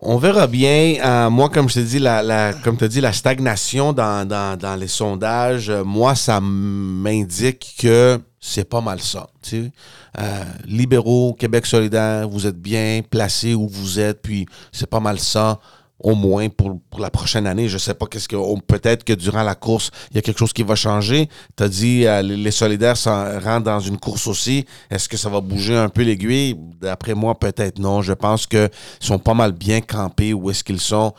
On verra bien. Euh, moi, comme je te dis, la, la, comme tu dit, la stagnation dans, dans, dans les sondages, euh, moi, ça m'indique que c'est pas mal ça. Euh, libéraux, Québec solidaire, vous êtes bien placés où vous êtes, puis c'est pas mal ça. Au moins pour, pour la prochaine année. Je sais pas qu'est-ce que. Peut-être que durant la course, il y a quelque chose qui va changer. Tu as dit euh, les, solidaires rentrent dans une course aussi. Est-ce que ça va bouger un peu l'aiguille? D'après moi, peut-être non. Je pense qu'ils sont pas mal bien campés où est-ce qu'ils sont.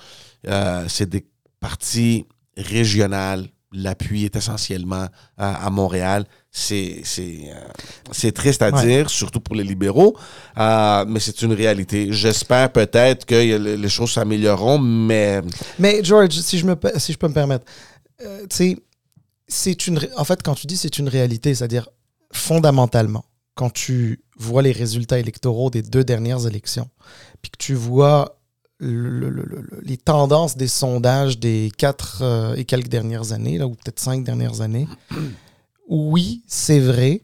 Euh, c'est des partis régionales. L'appui est essentiellement à, à Montréal. C'est euh, c'est triste à Ouais. dire, surtout pour les libéraux, euh, mais c'est une réalité. J'espère peut-être que les choses s'amélioreront, mais Mais George, si je, me, si je peux me permettre, euh, c'est une. En fait, quand tu dis c'est une réalité, c'est-à-dire fondamentalement, quand tu vois les résultats électoraux des deux dernières élections, puis que tu vois le- le- le- le- les tendances des sondages des quatre euh, et quelques dernières années, là, ou peut-être cinq dernières années, oui, c'est vrai,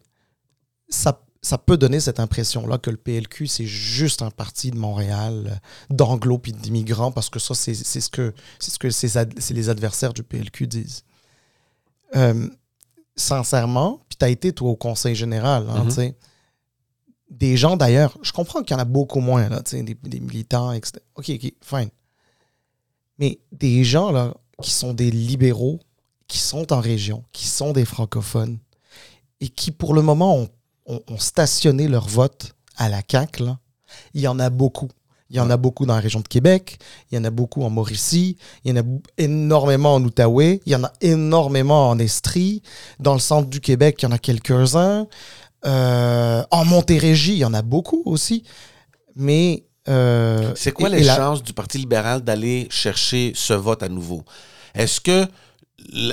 ça, ça peut donner cette impression-là que le PLQ, c'est juste un parti de Montréal, euh, d'anglo puis d'immigrants, parce que ça, c'est ce que, c'est ce que ces ad- c'est les adversaires du PLQ disent. Euh, sincèrement, puis tu as été, toi, au Conseil général, hein, Mhm. tu sais, des gens d'ailleurs, je comprends qu'il y en a beaucoup moins, là, tu sais, des, des militants, etc. OK, OK, fine. Mais des gens, là, qui sont des libéraux, qui sont en région, qui sont des francophones, et qui, pour le moment, ont, ont- ont stationné leur vote à la CAQ, là, il y en a beaucoup. Il y en a beaucoup dans la région de Québec, il y en a beaucoup en Mauricie, il y en a énormément en Outaouais, il y en a énormément en Estrie, dans le centre du Québec, il y en a quelques-uns. Euh, en Montérégie, il y en a beaucoup aussi. Mais. euh, c'est quoi et- les et la- chances du Parti libéral d'aller chercher ce vote à nouveau? Est-ce que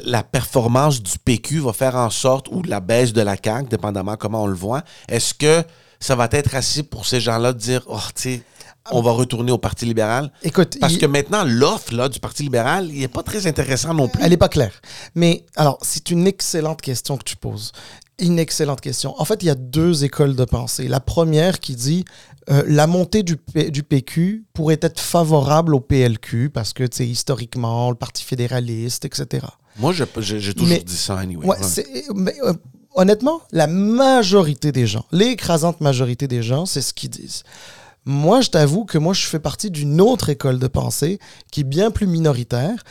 la performance du PQ va faire en sorte, ou la baisse de la CAQ, dépendamment comment on le voit, est-ce que ça va être assez pour ces gens-là de dire, oh, tu sais, on va retourner au Parti libéral? Écoute, Parce il- que maintenant, l'offre du Parti libéral, il n'est pas très intéressant non plus. Elle n'est pas claire. Mais alors, c'est une excellente question que tu poses. Une excellente question. En fait, il y a deux écoles de pensée. La première qui dit euh, la montée du, P- du PQ pourrait être favorable au PLQ parce que, tu historiquement, le Parti fédéraliste, etc. Moi, je- j'ai toujours Mais- dit ça, anyway. Ouais, Ouais. c'est- mais, euh, honnêtement, la majorité des gens, l'écrasante majorité des gens, c'est ce qu'ils disent. Moi, je t'avoue que moi, je fais partie d'une autre école de pensée qui est bien plus minoritaire.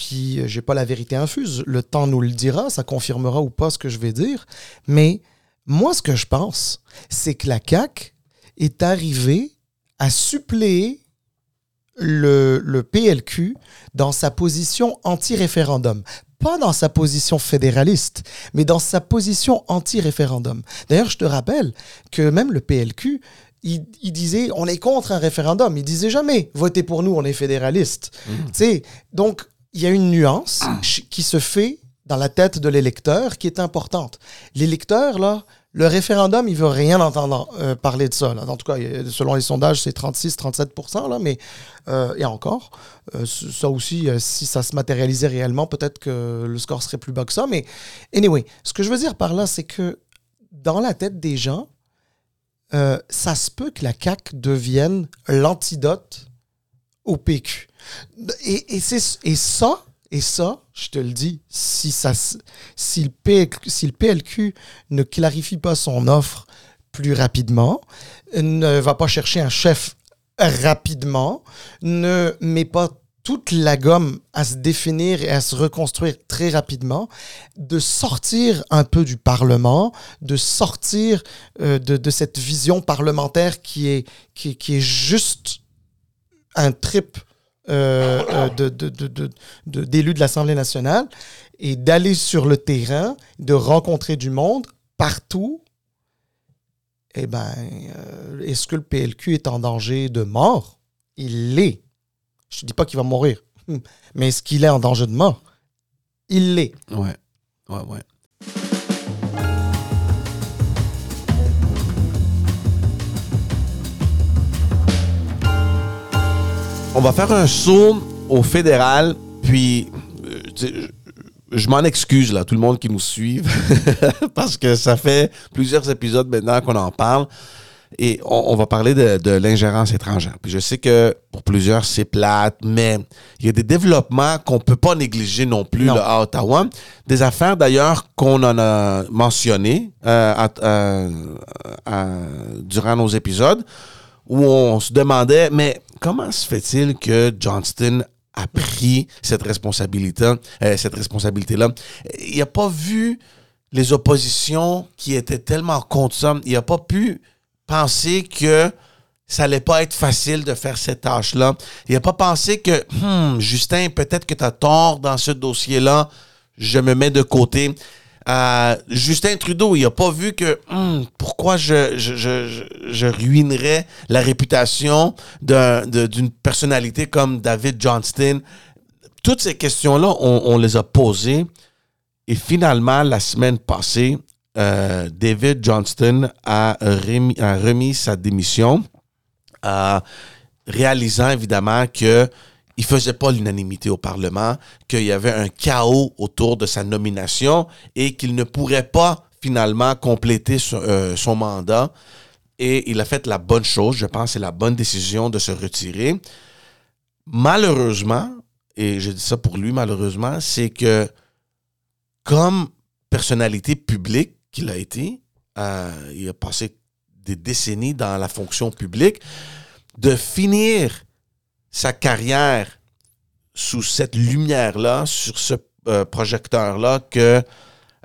Puis, euh, j'ai pas la vérité infuse. Le temps nous le dira, ça confirmera ou pas ce que je vais dire. Mais Moi, ce que je pense, c'est que la CAQ est arrivée à suppléer le, le PLQ dans sa position anti-référendum. Pas dans sa position fédéraliste, mais dans sa position anti-référendum. D'ailleurs, je te rappelle que même le PLQ, il, il disait on est contre un référendum. Il disait jamais votez pour nous, on est fédéraliste. Tu sais, donc, il y a une nuance ch- qui se fait dans la tête de l'électeur qui est importante. L'électeur, là, le référendum, il veut rien entendre euh, parler de ça. Là. En tout cas, selon les sondages, c'est 36-37 là, mais euh, et encore, euh, ça aussi, si ça se matérialisait réellement, peut-être que le score serait plus bas que ça. Mais anyway, ce que je veux dire par là, c'est que dans la tête des gens, ça se peut que la CAQ devienne l'antidote au PQ. Et, et, et ça, et ça, je te le dis, si, ça, si, le PLQ, si le PLQ ne clarifie pas son offre plus rapidement, ne va pas chercher un chef rapidement, ne met pas toute la gomme à se définir et à se reconstruire très rapidement, de sortir un peu du Parlement, de sortir euh, de, cette vision parlementaire qui est, qui est juste un trip euh, euh, de, de, de, d'élus l'Assemblée nationale et d'aller sur le terrain, de rencontrer du monde partout. Eh bien, est-ce que le PLQ est en danger de mort? Il l'est. Je ne dis pas qu'il va mourir, mais est-ce qu'il est en danger de mort? Il l'est. Ouais. Ouais, ouais. On va faire un saut au fédéral, puis euh, je, m'en excuse là, tout le monde qui nous suit, parce que ça fait plusieurs épisodes maintenant qu'on en parle. Et on, on va parler de, de l'ingérence étrangère. Puis je sais que pour plusieurs, c'est plate, mais il y a des développements qu'on peut pas négliger non plus Non. là, à Ottawa. Des affaires d'ailleurs qu'on en a mentionnées euh, à- à- durant nos épisodes, où on se demandait, mais comment se fait-il que Johnston a pris cette responsabilité, euh, responsabilité-là? Il n'a pas vu les oppositions qui étaient tellement contre ça. Il n'a pas pu penser que ça allait pas être facile de faire cette tâche-là. Il n'a pas pensé que, Hmm, Justin, peut-être que tu as tort dans ce dossier-là, je me mets de côté. Justin Trudeau, il n'a pas vu que Hmm, pourquoi je, ruinerais la réputation d'une personnalité comme David Johnston? Toutes ces questions-là, on, les a posées. Et finalement, la semaine passée, euh, David Johnston a remis, a remis sa démission, euh, réalisant évidemment que il faisait pas l'unanimité au Parlement, qu'il y avait un chaos autour de sa nomination et qu'il ne pourrait pas finalement compléter son, euh, son mandat. Et il a fait la bonne chose, je pense, c'est la bonne décision de se retirer. Malheureusement, et je dis ça pour lui malheureusement, c'est que comme personnalité publique qu'il a été, euh, il a passé des décennies dans la fonction publique, de finir sa carrière sous cette lumière-là, sur ce euh, projecteur-là, que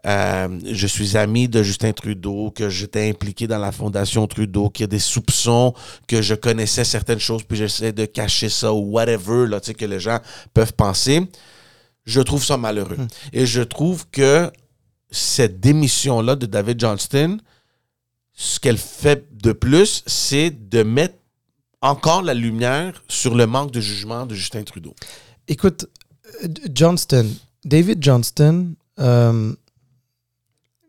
euh, je suis ami de Justin Trudeau, que j'étais impliqué dans la fondation Trudeau, qu'il y a des soupçons, que je connaissais certaines choses, puis j'essaie de cacher ça ou whatever, là, tu sais, que les gens peuvent penser. Je trouve ça malheureux. Et je trouve que cette démission-là de David Johnston, ce qu'elle fait de plus, c'est de mettre encore la lumière sur le manque de jugement de Justin Trudeau. Écoute, euh, Johnston, David Johnston, euh,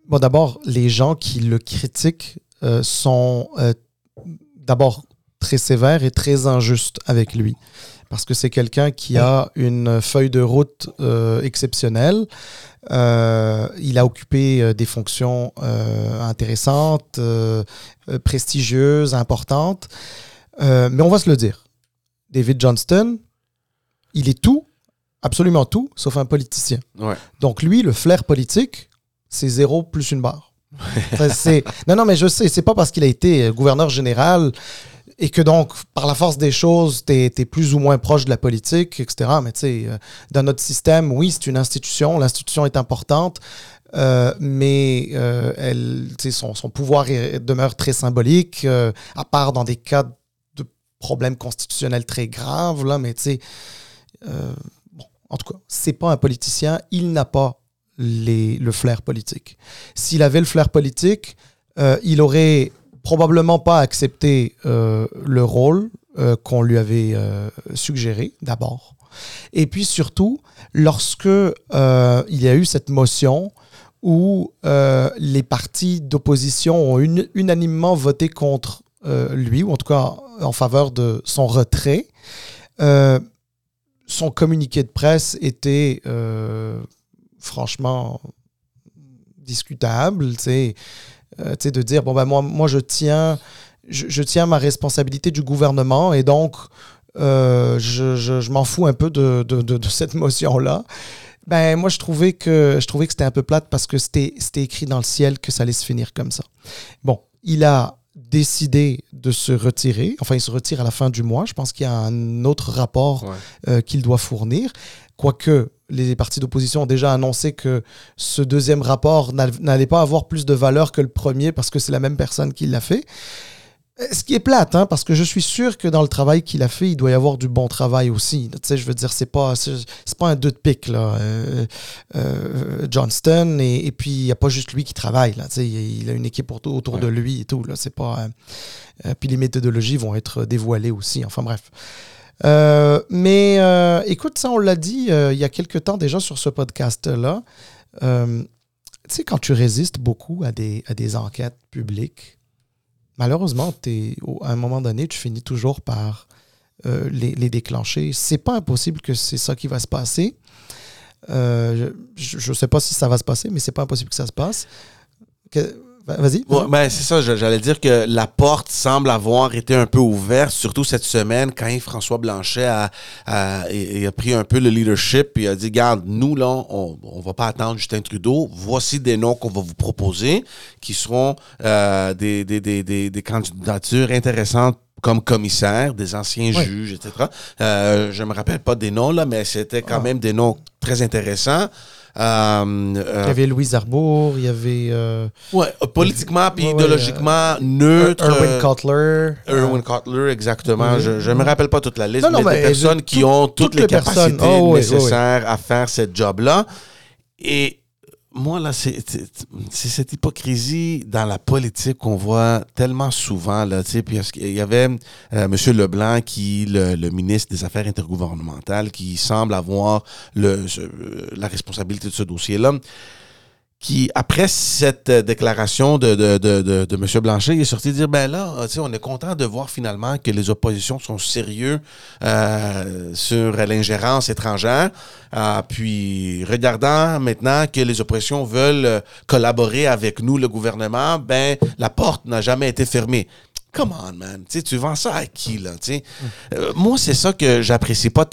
d'abord, les gens qui le critiquent euh, sont d'abord très sévères et très injustes avec lui. Parce que c'est quelqu'un qui a une feuille de route exceptionnelle. Il a occupé des fonctions intéressantes, prestigieuses, importantes. Euh, mais on va se le dire. David Johnston, il est tout, absolument tout, sauf un politicien. Ouais. Donc lui, le flair politique, c'est zéro plus une barre. Non, non, mais je sais, c'est pas parce qu'il a été euh, gouverneur général et que donc, par la force des choses, tu es, plus ou moins proche de la politique, etc. Mais tu sais, euh, dans notre système, oui, c'est une institution, l'institution est importante. mais elle, son, son pouvoir demeure très symbolique, à part dans des cas de problèmes constitutionnels très graves, là, mais tu sais, bon, en tout cas, c'est pas un politicien, il n'a pas les, le flair politique. S'il avait le flair politique, il aurait probablement pas accepté le rôle qu'on lui avait suggéré d'abord. Et puis surtout, lorsque euh, il y a eu cette motion où euh, les partis d'opposition ont unanimement voté contre euh, lui, ou en tout cas en faveur de son retrait, son communiqué de presse était franchement discutable, sais, de dire, bon, ben moi, moi je tiens... Je, je, tiens ma responsabilité du gouvernement et donc euh, je, m'en fous un peu de, cette motion-là. Ben, moi, je trouvais que, je que c'était un peu plate parce que c'était écrit dans le ciel que ça allait se finir comme ça. Bon, il a décidé de se retirer. Enfin, il se retire à la fin du mois. Je pense qu'il y a un autre rapport euh, qu'il doit fournir. Quoique les partis d'opposition ont déjà annoncé que ce deuxième rapport n'allait pas avoir plus de valeur que le premier parce que c'est la même personne qui l'a fait. Ce qui est plate, hein, parce que je suis sûr que dans le travail qu'il a fait, il doit y avoir du bon travail aussi. Tu sais, je veux dire, c'est pas, c'est pas un deux de pique, là. Euh, euh, Johnston, et, puis il n'y a pas juste lui qui travaille, là. Tu sais, il a une équipe autour, de lui et tout, là. C'est pas. Euh, puis les méthodologies vont être dévoilées aussi. Enfin, bref. mais écoute, ça, on l'a dit il y a quelque temps déjà sur ce podcast-là. tu sais, quand tu résistes beaucoup à des, à des enquêtes publiques, malheureusement, à un moment donné, tu finis toujours par euh, les, les, déclencher. C'est pas impossible que c'est ça qui va se passer. Euh, je ne sais pas si ça va se passer, mais c'est pas impossible que ça se passe. Vas-y. ben, c'est ça, j'allais dire que la porte semble avoir été un peu ouverte, surtout cette semaine, quand François Blanchet a, a, a, pris un peu le leadership et a dit Garde, nous, là, on ne va pas attendre Justin Trudeau. Voici des noms qu'on va vous proposer qui seront euh, des, des, des, des, candidatures intéressantes comme commissaire, des anciens juges, etc. Euh, je me rappelle pas des noms, là, mais c'était quand ah. même des noms très intéressants. Euh, euh, il y avait Louise Arbour, il y avait. Euh, ouais, politiquement puis idéologiquement neutre. Erwin Cutler. Erwin Cutler, exactement. Je ne me rappelle pas toute la liste, mais, des personnes qui ont toutes, les, capacités oh, nécessaires à faire ce job-là. Et moi, là, c'est cette hypocrisie dans la politique qu'on voit tellement souvent, là, puis il y avait euh, M. Leblanc, qui, le, le, ministre des Affaires intergouvernementales, qui semble avoir le, la responsabilité de ce dossier-là qui, après cette déclaration de, de, de, de, M. Blanchet, il est sorti dire, ben là, on est content de voir finalement que les oppositions sont sérieux euh, sur l'ingérence étrangère. Euh, puis, regardant maintenant que les oppositions veulent collaborer avec nous, le gouvernement, ben la porte n'a jamais été fermée. Come on, man. tu vends ça à qui, là? Euh, moi, c'est ça que j'apprécie pas.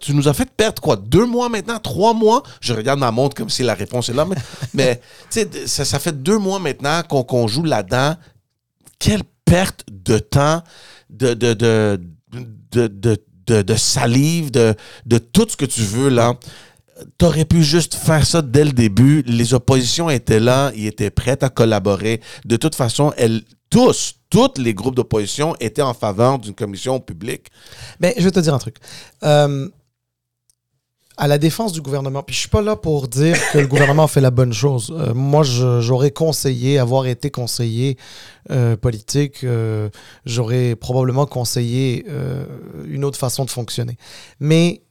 tu nous as fait perdre quoi? Deux mois maintenant? Trois mois? Je regarde ma montre comme si la réponse est là. Mais, ça, ça, fait deux mois maintenant qu'on joue là-dedans. Quelle perte de temps, de, de, de, de, de salive, de, de tout ce que tu veux, là t'aurais pu juste faire ça dès le début. Les oppositions étaient là, ils étaient prêts à collaborer. De toute façon, elles, tous, tous les groupes d'opposition étaient en faveur d'une commission publique. Mais je vais te dire un truc. Euh, à la défense du gouvernement, puis je suis pas là pour dire que le gouvernement fait la bonne chose. Euh, moi, j'aurais conseillé, avoir été conseiller euh, politique, j'aurais probablement conseillé une autre façon de fonctionner. Mais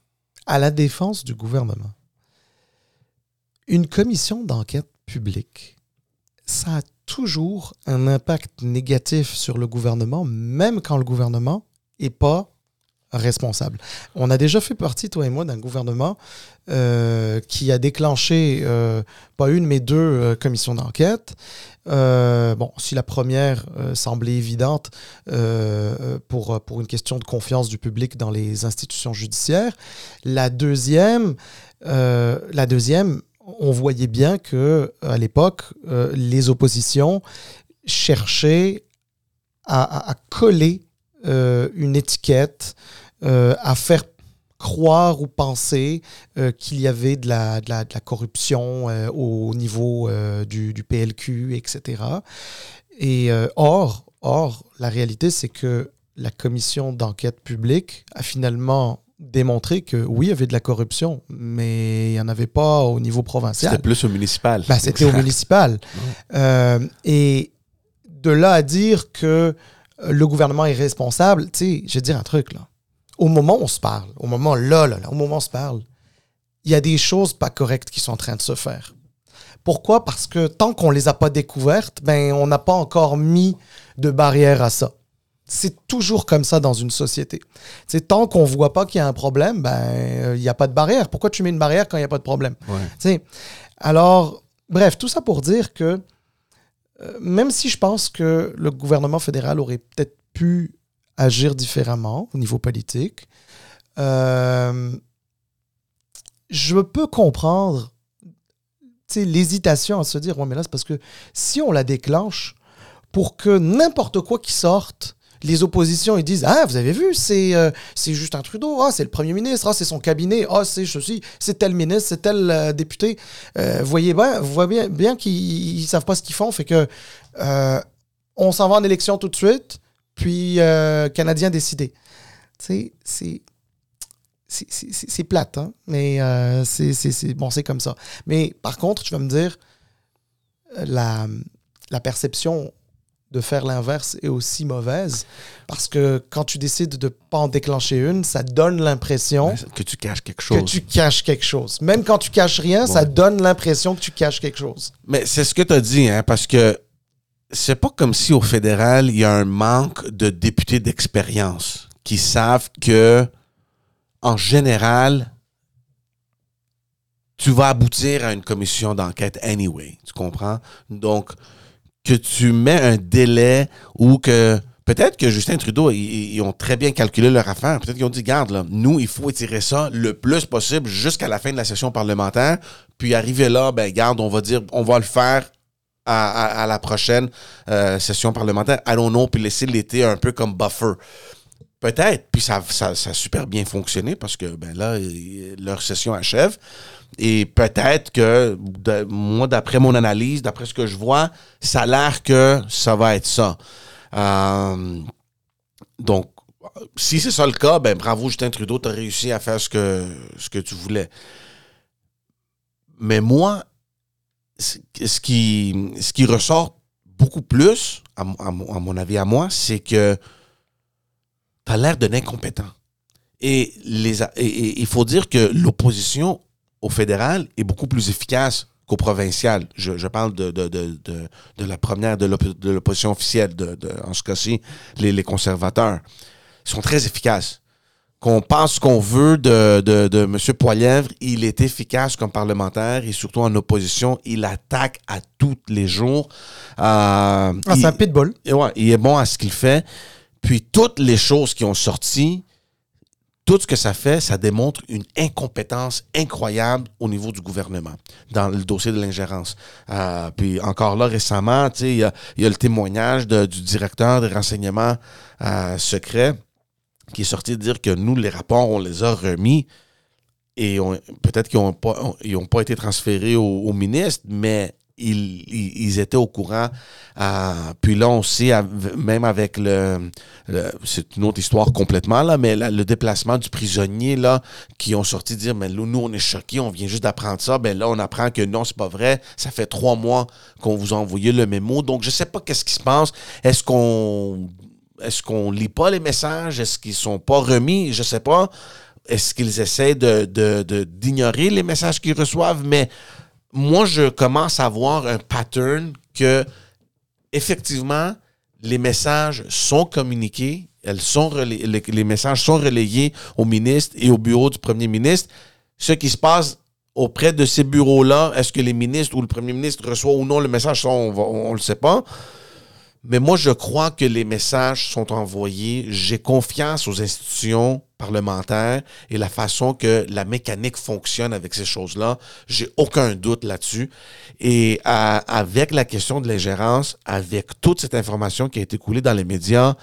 à la défense du gouvernement, une commission d'enquête publique, ça a toujours un impact négatif sur le gouvernement, même quand le gouvernement n'est pas responsable. On a déjà fait partie, toi et moi, d'un gouvernement euh, qui a déclenché euh, pas une, mais deux euh, commissions d'enquête. bon, si la première semblait évidente pour, pour une question de confiance du public dans les institutions judiciaires, la deuxième, la deuxième on voyait bien que à l'époque, les oppositions cherchaient à, coller une étiquette, à faire croire ou penser euh, qu'il y avait de la, de la, de la corruption euh, au niveau euh, du, du, PLQ, etc. Et or, or, la réalité, c'est que la commission d'enquête publique a finalement démontré que oui, il y avait de la corruption, mais il n'y en avait pas au niveau provincial. C'était plus au municipal. Ben, C'était au municipal. et de là à dire que le gouvernement est responsable, tu sais, je vais dire un truc, là au moment où on se parle, au moment là, là, là, au moment où on se parle, il y a des choses pas correctes qui sont en train de se faire. Pourquoi? Parce que tant qu'on les a pas découvertes, ben, on n'a pas encore mis de barrière à ça. C'est toujours comme ça dans une société. C'est tant qu'on voit pas qu'il y a un problème, ben, il n'y a pas de barrière. Pourquoi tu mets une barrière quand il n'y a pas de problème? Ouais. Alors, bref, tout ça pour dire que euh, même si je pense que le gouvernement fédéral aurait peut-être pu agir différemment au niveau politique. Euh, je peux comprendre l'hésitation à se dire, ouais, mais là, c'est parce que si on la déclenche pour que n'importe quoi qui sorte, les oppositions, ils disent Ah, vous avez vu, c'est euh, c'est Justin Trudeau, ah, c'est le premier ministre, ah, c'est son cabinet, ah, c'est ceci, c'est tel ministre, c'est tel euh, député. vous voyez bien, vous voyez bien, bien qu'ils ne savent pas ce qu'ils font, fait que on s'en va en élection tout de suite puis euh, Canadien décidé. Tu sais, c'est c'est plate, hein? mais euh, c'est bon, c'est comme ça. Mais par contre, tu vas me dire, la, la perception de faire l'inverse est aussi mauvaise parce que quand tu décides de ne pas en déclencher une, ça donne l'impression que tu caches quelque chose. Que tu caches quelque chose. Même quand tu caches rien, ça donne l'impression que tu caches quelque chose. Mais c'est ce que tu as dit, hein, parce que c'est pas comme si au fédéral, il y a un manque de députés d'expérience qui savent que, en général, tu vas aboutir à une commission d'enquête anyway. Tu comprends? Donc, que tu mets un délai ou que peut-être que Justin Trudeau, ils, ont très bien calculé leur affaire. Peut-être qu'ils ont dit, garde, là, nous, il faut étirer ça le plus possible jusqu'à la fin de la session parlementaire. Puis arriver là, ben, garde, on va dire, on va le faire à, la prochaine euh, session parlementaire. Know, puis laisser l'été un peu comme buffer. Peut-être, puis ça, ça, a super bien fonctionné parce que ben là, leur session achève. Et peut-être que, moi, d'après mon analyse, d'après ce que je vois, ça a l'air que ça va être ça. Euh, donc, si c'est ça le cas, ben bravo Justin Trudeau, tu as réussi à faire ce que, ce que tu voulais. Mais moi, ce qui, ce qui ressort beaucoup plus, à, mon avis, à moi, c'est que tu as l'air d'un incompétent. Et, les, il faut dire que l'opposition au fédéral est beaucoup plus efficace qu'au provincial. Je, parle de, de, de, de, la première, de l'opposition officielle, de, en ce cas-ci, les, les conservateurs. Ils sont très efficaces qu'on pense ce qu'on veut de, de, de M. Poilièvre, il est efficace comme parlementaire et surtout en opposition, il attaque à tous les jours. Euh, ah, c'est un pitbull. Ouais, il est bon à ce qu'il fait. Puis toutes les choses qui ont sorti, tout ce que ça fait, ça démontre une incompétence incroyable au niveau du gouvernement dans le dossier de l'ingérence. Euh, puis encore là, récemment, il y a, y a, le témoignage de, du directeur des renseignements euh, secrets qui est sorti dire que nous, les rapports, on les a remis et peut-être qu'ils n'ont pas, pas été transférés au, ministre, mais ils, ils, étaient au courant. Euh, puis là, on sait, même avec le, c'est une autre histoire complètement, là, mais le déplacement du prisonnier, là, qui ont sorti dire, mais nous, on est choqués, on vient juste d'apprendre ça. Ben là, on apprend que non, c'est pas vrai. Ça fait trois mois qu'on vous a envoyé le mémo. Donc, je sais pas qu'est-ce qui se passe. Est-ce qu'on est-ce qu'on lit pas les messages? Est-ce qu'ils sont pas remis? Je sais pas. Est-ce qu'ils essaient d'ignorer les messages qu'ils reçoivent? Mais moi, je commence à voir un pattern que, effectivement, les messages sont communiqués, les, messages sont relayés au ministre et au bureau du premier ministre. Ce qui se passe auprès de ces bureaux-là, est-ce que les ministres ou le premier ministre reçoit ou non le message? on ne le sait pas. Mais moi, je crois que les messages sont envoyés. J'ai confiance aux institutions parlementaires et la façon que la mécanique fonctionne avec ces choses-là. J'ai aucun doute là-dessus. Et avec la question de l'ingérence, avec toute cette information qui a été coulée dans les médias,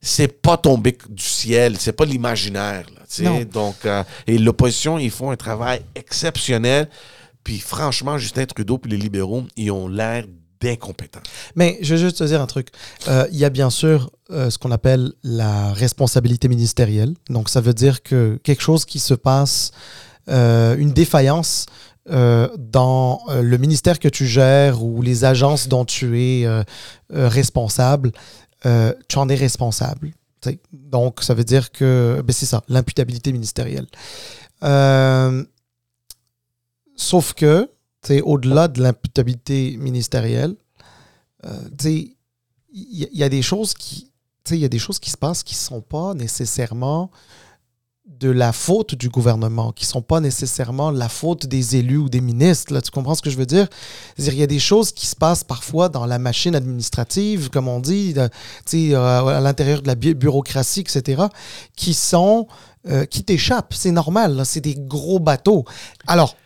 c'est pas tombé du ciel, c'est pas l'imaginaire. Donc, euh, et l'opposition, ils font un travail exceptionnel. Puis franchement, Justin Trudeau puis les libéraux, ils ont l'air d'incompétents. Mais je vais juste te dire un truc. Euh, Il y a bien sûr euh, ce qu'on appelle la responsabilité ministérielle. Donc, ça veut dire que quelque chose qui se passe, euh, une défaillance dans le ministère que tu gères ou les agences dont tu es responsable, tu en es responsable. Donc, ça veut dire que ben, c'est ça, l'imputabilité ministérielle. Sauf que, au-delà de l'imputabilité ministérielle, euh, il y, a des choses qui, il y a des choses qui se passent qui sont pas nécessairement de la faute du gouvernement, qui sont pas nécessairement la faute des élus ou des ministres. Là, tu comprends ce que je veux dire? Il y a des choses qui se passent parfois dans la machine administrative, comme on dit, euh, à l'intérieur de la bu- bureaucratie, etc., qui sont, euh, qui t'échappent. C'est normal. C'est des gros bateaux. Alors,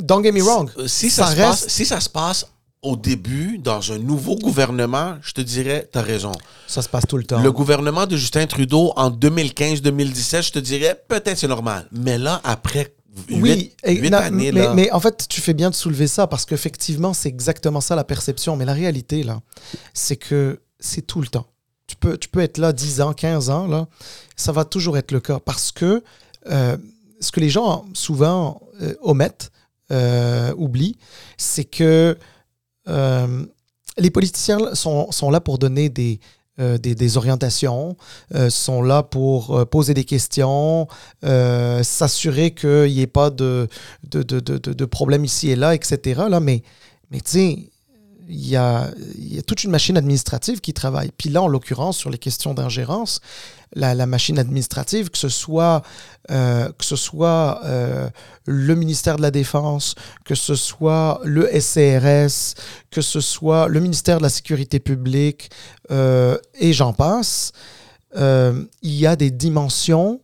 don't get me wrong. Euh, Si ça, ça se reste- passe, si ça se passe au début, dans un nouveau gouvernement, je te dirais, tu as raison. Ça se passe tout le temps. Le gouvernement de Justin Trudeau en 2015-2017, je te dirais, peut-être c'est normal. Mais là, après Oui, huit, et- huit non, années, mais, là, mais en fait, tu fais bien de soulever ça parce qu'effectivement, c'est exactement ça la perception. Mais la réalité, là, c'est que c'est tout le temps. Tu peux, tu peux être là 10 ans, 15 ans, là, ça va toujours être le cas parce que euh, ce que les gens souvent euh, omettent, euh, oublient, c'est que euh, les politiciens sont, là pour donner des, euh, orientations, euh, sont là pour poser des questions, s'assurer qu'il n'y ait pas de, de, problème ici et là, etc. Là, mais mais tu sais, il y a toute une machine administrative qui travaille. Puis là, en l'occurrence, sur les questions d'ingérence, la, machine administrative, que ce soit, euh, que ce soit euh, le ministère de la Défense, que ce soit le SCRS, que ce soit le ministère de la Sécurité publique, euh, et j'en passe, il y a des dimensions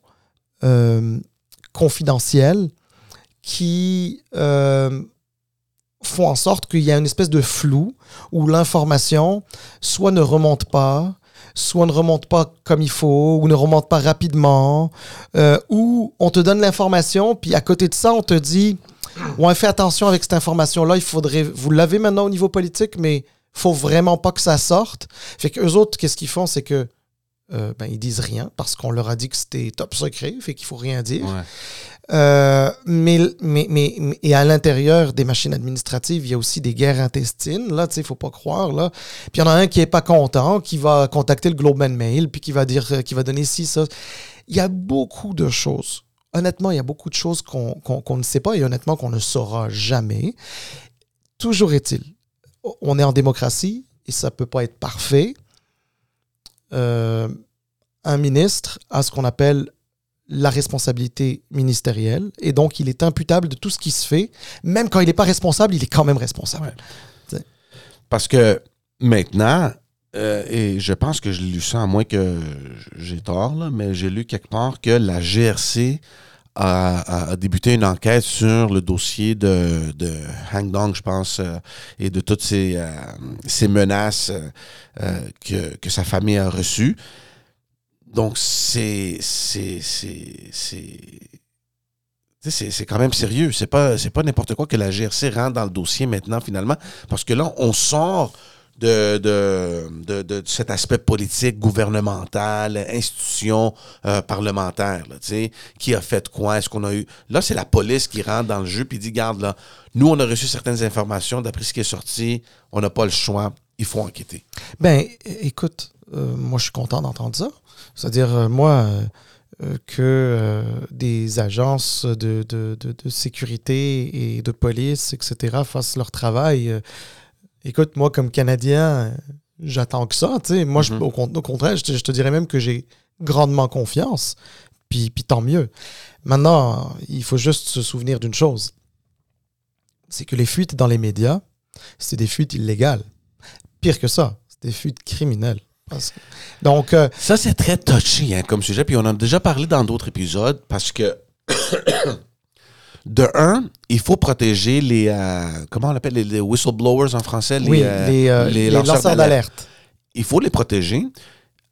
confidentielles qui font en sorte qu'il y a une espèce de flou où l'information soit ne remonte pas, soit ne remonte pas comme il faut, ou ne remonte pas rapidement, euh, ou on te donne l'information, puis à côté de ça, on te dit, ouais, fais attention avec cette information-là, il faudrait, vous l'avez maintenant au niveau politique, mais faut vraiment pas que ça sorte. Fait que eux autres, qu'est-ce qu'ils font, c'est que euh, ben, ils disent rien parce qu'on leur a dit que c'était top secret, fait qu'il faut rien dire. Euh, mais, mais, mais, et à l'intérieur des machines administratives, il y a aussi des guerres intestines. Là, tu sais, faut pas croire. Là. Puis il y en a un qui est pas content, qui va contacter le Globe and Mail, puis qui va dire, euh, qui va donner ci, ça. Il y a beaucoup de choses. Honnêtement, il y a beaucoup de choses qu'on qu'on- qu'on ne sait pas et honnêtement qu'on ne saura jamais. Toujours est-il, on est en démocratie et ça peut pas être parfait. Euh, un ministre a ce qu'on appelle la responsabilité ministérielle et donc il est imputable de tout ce qui se fait. Même quand il n'est pas responsable, il est quand même responsable. Parce que maintenant, euh, et je pense que je l'ai lu ça, à moins que j'ai tort, là, mais j'ai lu quelque part que la GRC a, débuté une enquête sur le dossier de, de Hang Dong, je pense, euh, et de toutes ces, euh, ces menaces euh, que, que sa famille a reçues. Donc, c'est. C'est. C'est. quand même sérieux. C'est pas, pas n'importe quoi que la GRC rentre dans le dossier maintenant, finalement. Parce que là, on sort de, de, cet aspect politique, gouvernemental, institution euh, parlementaire. Là, qui a fait quoi? Est-ce qu'on a eu? Là, c'est la police qui rentre dans le jeu puis dit Garde, là, nous, on a reçu certaines informations. D'après ce qui est sorti, on n'a pas le choix. Il faut enquêter. Ben, écoute, euh, moi je suis content d'entendre ça. C'est-à-dire, euh, moi, euh, euh, que des agences de, de, de- de sécurité et de police, etc., fassent leur travail. écoute, moi, comme Canadien, j'attends que ça. tu sais. Moi, je- Mhm. au, au contraire, je te, je te dirais même que j'ai grandement confiance. Puis, puis tant mieux. Maintenant, il faut juste se souvenir d'une chose. C'est que les fuites dans les médias, c'est des fuites illégales. Pire que ça, c'est des fuites criminelles. Parce Donc, euh, Ça, c'est très touchy hein, comme sujet. Puis on en a déjà parlé dans d'autres épisodes parce que, de un, il faut protéger les. euh, comment on appelle les, les whistleblowers en français Les, oui, euh, les, euh, les lanceurs, d'alerte. Il faut les protéger.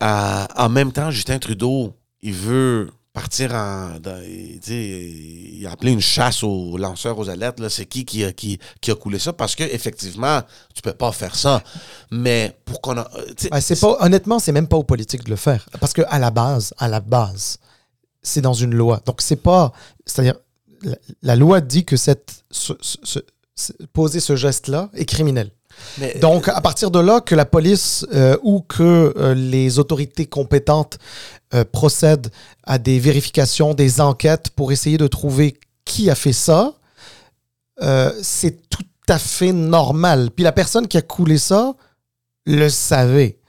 En même temps, Justin Trudeau, il veut partir en. dans- il, a appelé une chasse aux lanceurs aux alertes. C'est qui qui a, qui, qui a coulé ça? Parce que effectivement, tu peux pas faire ça. Mais pour qu'on Ben, c'est pas, honnêtement, c'est même pas aux politiques de le faire. Parce que à la base, à la base, c'est dans une loi. Donc, c'est pas. C'est-à-dire, la, loi dit que cette, ce- ce- ce- ce- poser ce geste-là est criminel. Donc, à partir de là, que la police euh, ou que euh, les autorités compétentes euh, procèdent à des vérifications, des enquêtes pour essayer de trouver qui a fait ça, c'est tout à fait normal. Puis la personne qui a coulé ça le savait.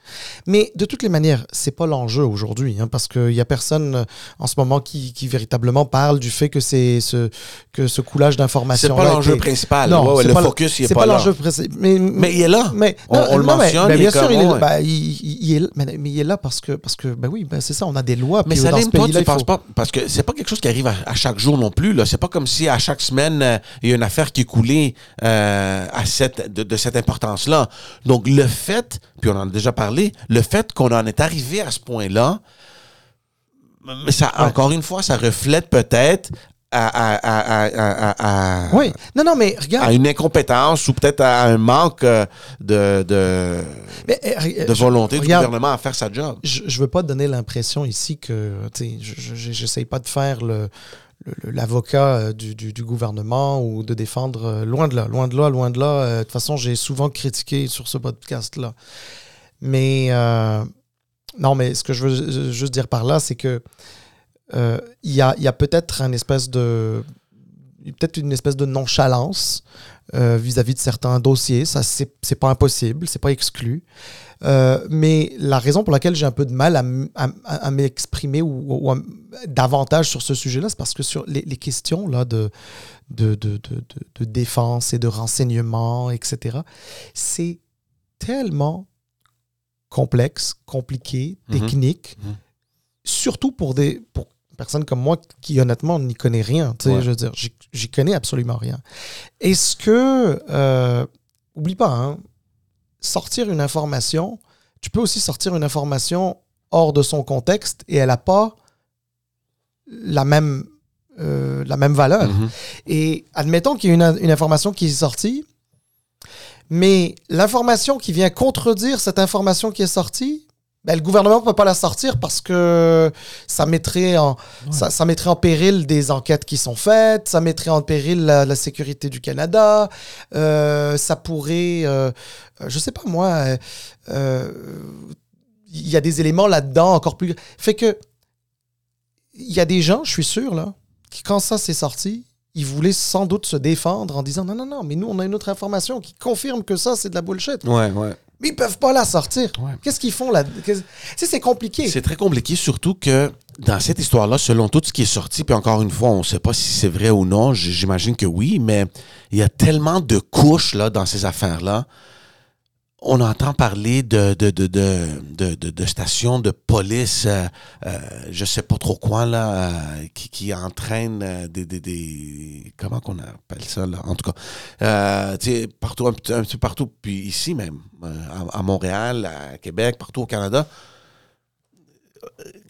Mais de toutes les manières, c'est pas l'enjeu aujourd'hui, hein, parce qu'il y a personne euh, en ce moment qui, qui véritablement parle du fait que c'est ce que ce coulage c'est d'informations. pas l'enjeu principal. Non, Ouais, c'est le pas focus, il est C'est pas, pas là. l'enjeu précis. Mais, Mais il est là. mais On- non, on le non, mais- mentionne, ben, il bien est sûr, comme- il est, ben, il, est là, mais, mais il est là parce que, parce que ben oui, ben c'est ça, on a des lois. Mais puis dans Salim, ce toi, tu faut- pas. Parce que c'est pas quelque chose qui arrive à, à chaque jour non plus. là. C'est pas comme si à chaque semaine, euh, il y a une affaire qui est coulée euh, à cette, de, de cette importance-là. Donc, le fait, puis on en a déjà parlé, le fait qu'on en est arrivé à ce point-là, mais ça, Ouais. encore une fois, ça reflète peut-être à, à, à, à, à- à- Oui, non, non, mais regarde. à une incompétence ou peut-être à un manque euh, de, de, mais, de je- volonté du regarde, gouvernement à faire sa job. je, je veux pas donner l'impression ici que, je- j'essaye pas de faire le- l'avocat euh, du, du- gouvernement ou de défendre euh, loin de là, loin de là, loin de là. Euh, De toute façon, j'ai souvent critiqué sur ce podcast-là. Mais non, mais ce que je veux juste dire par là, c'est que il y a, y a peut-être un espèce de peut-être une espèce de nonchalance euh, vis-à-vis de certains dossiers. Ça, c'est pas impossible, c'est pas exclu. Euh, mais la raison pour laquelle j'ai un peu de mal à, m'exprimer ou, ou à davantage sur ce sujet-là, c'est parce que sur les, les questions là, de, de, de, de, de- de défense et de renseignement, etc., c'est tellement complexe, compliqué, Mhm. technique, Mhm. surtout pour des pour personnes comme moi qui honnêtement n'y connaît rien. tu sais, Ouais. Je veux dire, j'y- connais absolument rien. Est-ce que, euh, oublie pas, hein, sortir une information, tu peux aussi sortir une information hors de son contexte et elle n'a pas la même, euh, la même valeur. Mhm. Et admettons qu'il y a une, une information qui est sortie, mais l'information qui vient contredire cette information qui est sortie, ben, le gouvernement ne peut pas la sortir parce que ça mettrait, en, ça, ça mettrait en péril des enquêtes qui sont faites, ça mettrait en péril la, la sécurité du Canada, euh, ça pourrait, euh, euh, je sais pas moi, euh, euh, il y a des éléments là-dedans encore plus... Fait que, il y a des gens, je suis sûr, là, qui quand ça s'est sorti, ils voulaient sans doute se défendre en disant non, non, non, mais nous, on a une autre information qui confirme que ça, c'est de la bullshit. Ouais, ouais. Mais ils peuvent pas la sortir. Ouais. Qu'est-ce qu'ils font là? Qu'est-ce- Tu sais, c'est compliqué. C'est très compliqué, surtout que dans cette histoire-là, selon tout ce qui est sorti, puis encore une fois, on ne sait pas si c'est vrai ou non, j'imagine que oui, mais il y a tellement de couches là, dans ces affaires-là. On entend parler de, stations de police, euh, euh, je sais pas trop quoi, euh, qui, qui entraînent euh, des, des, des- Comment qu'on appelle ça, là? En tout cas, euh, partout, un, petit- peu partout, puis ici même, à, Montréal, à Québec, partout au Canada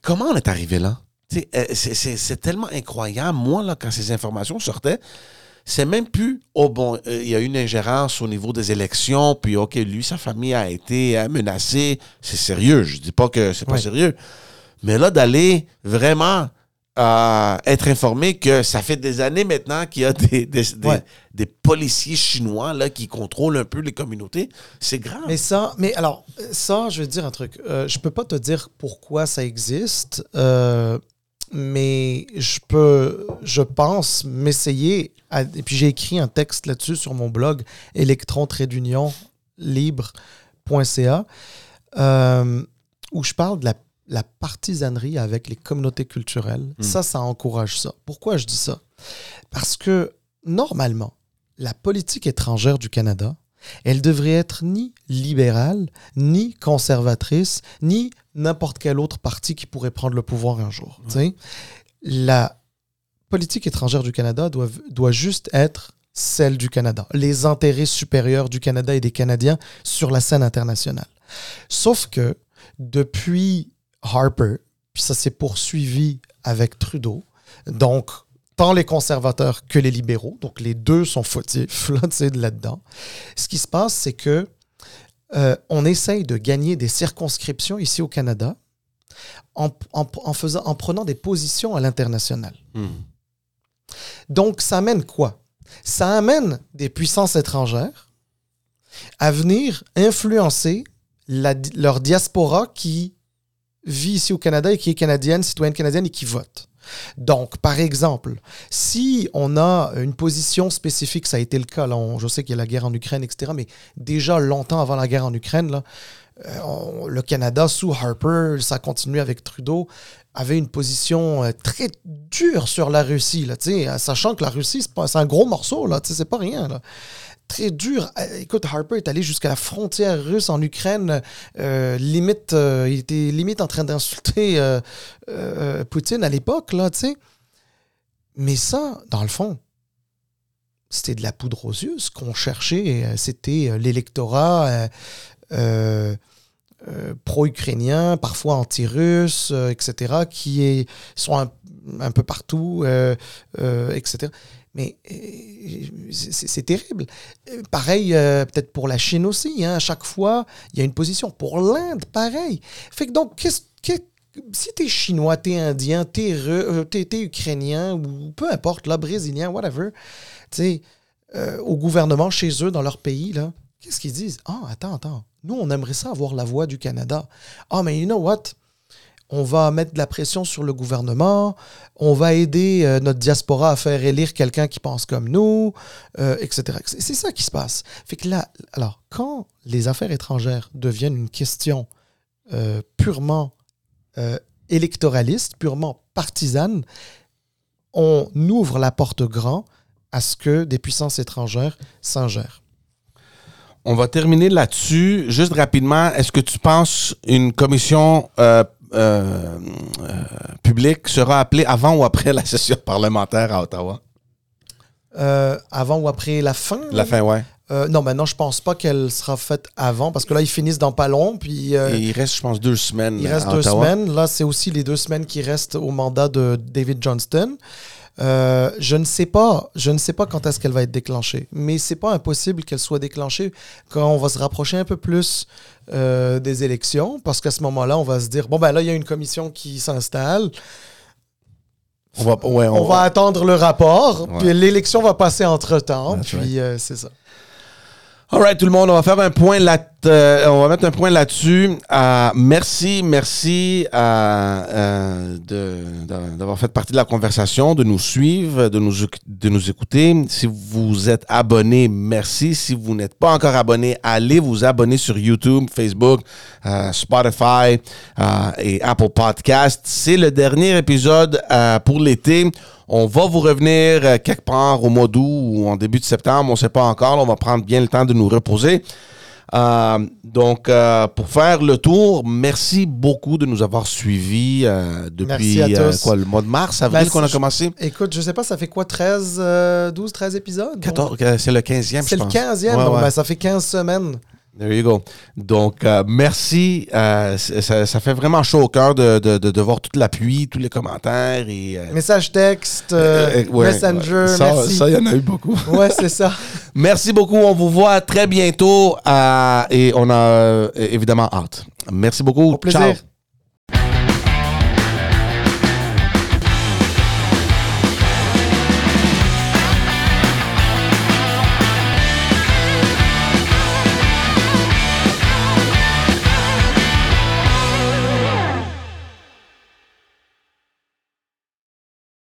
comment on est arrivé là? C'est tellement incroyable. Moi, là, quand ces informations sortaient, c'est même plus, oh bon, euh, il y a eu une ingérence au niveau des élections, puis OK, lui, sa famille a été euh, menacée. C'est sérieux. Je dis pas que c'est pas Ouais. sérieux. Mais là, d'aller vraiment euh, être informé que ça fait des années maintenant qu'il y a des, des, des- Ouais. des policiers chinois là, qui contrôlent un peu les communautés, c'est grave. Mais ça, mais alors, ça, je vais te dire un truc. Euh, je peux pas te dire pourquoi ça existe, mais je peux, je pense, m'essayer. à- Et puis j'ai écrit un texte là-dessus sur mon blog électron libre.ca euh, où je parle de la, la partisanerie avec les communautés culturelles. Mm. Ça, ça encourage ça. Pourquoi je dis ça? Parce que normalement, la politique étrangère du Canada, elle devrait être ni libérale, ni conservatrice, ni n'importe quel autre parti qui pourrait prendre le pouvoir un jour. La politique étrangère du Canada doit, doit juste être celle du Canada, les intérêts supérieurs du Canada et des Canadiens sur la scène internationale. Sauf que depuis Harper, puis ça s'est poursuivi avec Trudeau. Donc, tant les conservateurs que les libéraux, donc les deux sont fautifs là-dedans. Ce qui se passe, c'est que euh, on essaye de gagner des circonscriptions ici au Canada en, faisant, en prenant des positions à l'international. Hmm. Donc, ça amène quoi? Ça amène des puissances étrangères à venir influencer leur diaspora qui vit ici au Canada et qui est canadienne, citoyenne canadienne et qui vote. Donc, par exemple, si on a une position spécifique, ça a été le cas, je sais qu'il y a la guerre en Ukraine, etc., mais déjà longtemps avant la guerre en Ukraine, euh, le Canada, sous Harper, ça a continué avec Trudeau, avait une position euh, très dure sur la Russie, là, sachant que la Russie, c'est un gros morceau, c'est pas rien. Très dur. Euh, écoute, Harper est allé jusqu'à la frontière russe en Ukraine. Euh, limite, euh, il était limite en train d'insulter Poutine à l'époque, là, tu sais. Mais ça, dans le fond, c'était de la poudre aux yeux. Ce qu'on cherchait, c'était l'électorat pro-ukrainien, parfois anti-russe, etc., qui est, sont un, un peu partout, etc. Mais euh, c'est terrible. Euh, pareil, euh, peut-être pour la Chine aussi. Hein, à chaque fois, il y a une position. Pour l'Inde, pareil. Fait que donc, si tu es chinois, tu es indien, tu es, ukrainien, ou peu importe, brésilien, whatever, tu au gouvernement chez eux, dans leur pays, qu'est-ce qu'ils disent? Ah, attends, attends. Nous, on aimerait ça avoir la voix du Canada. Ah, mais you know what? On va mettre de la pression sur le gouvernement, on va aider euh, notre diaspora à faire élire quelqu'un qui pense comme nous, euh, etc. C'est ça qui se passe. Fait que là, alors, quand les affaires étrangères deviennent une question euh, purement électoraliste, purement partisane, on ouvre la porte grand à ce que des puissances étrangères s'ingèrent. On va terminer là-dessus. Juste rapidement, est-ce que tu penses une commission euh, euh, public sera appelé avant ou après la session parlementaire à Ottawa? Euh, avant ou après la fin? La fin, ouais. non, maintenant, je pense pas qu'elle sera faite avant parce que là, ils finissent dans pas long. Puis, il reste, je pense, deux semaines. Il reste deux semaines. Là, c'est aussi les deux semaines qui restent au mandat de David Johnston. Euh, je ne sais pas, je ne sais pas quand est-ce qu'elle va être déclenchée, mais c'est pas impossible qu'elle soit déclenchée quand on va se rapprocher un peu plus euh, des élections, parce qu'à ce moment-là, on va se dire bon ben là il y a une commission qui s'installe. On va, on, va attendre le rapport, puis l'élection va passer entre temps, puis euh, c'est ça. Alright, tout le monde, on va faire un point là, euh, on va mettre un point là-dessus. Euh, merci, merci euh, d'avoir fait partie de la conversation, de nous suivre, de nous, de nous écouter. Si vous êtes abonné, merci. Si vous n'êtes pas encore abonné, allez vous abonner sur YouTube, Facebook, Spotify et Apple Podcast. C'est le dernier épisode pour l'été. On va vous revenir euh, quelque part au mois d'août ou en début de septembre, on ne sait pas encore. on va prendre bien le temps de nous reposer. Euh, donc, euh, pour faire le tour, merci beaucoup de nous avoir suivis depuis quoi, le mois de mars, avril ben, qu'on a commencé? Écoute, je sais pas, ça fait quoi, 13, 12, 13 épisodes? c'est le 15e, C'est le 15e, ben, ça fait 15 semaines. There you go. Donc, euh, merci. Euh, ça, ça, fait vraiment chaud au cœur de, de, de, voir tout l'appui, tous les commentaires. et euh, Message texte, Messenger, ça, merci. Ça, il y en a eu beaucoup. ouais, c'est ça. merci beaucoup. On vous voit très bientôt et on a évidemment hâte. Merci beaucoup. Au plaisir. Ciao.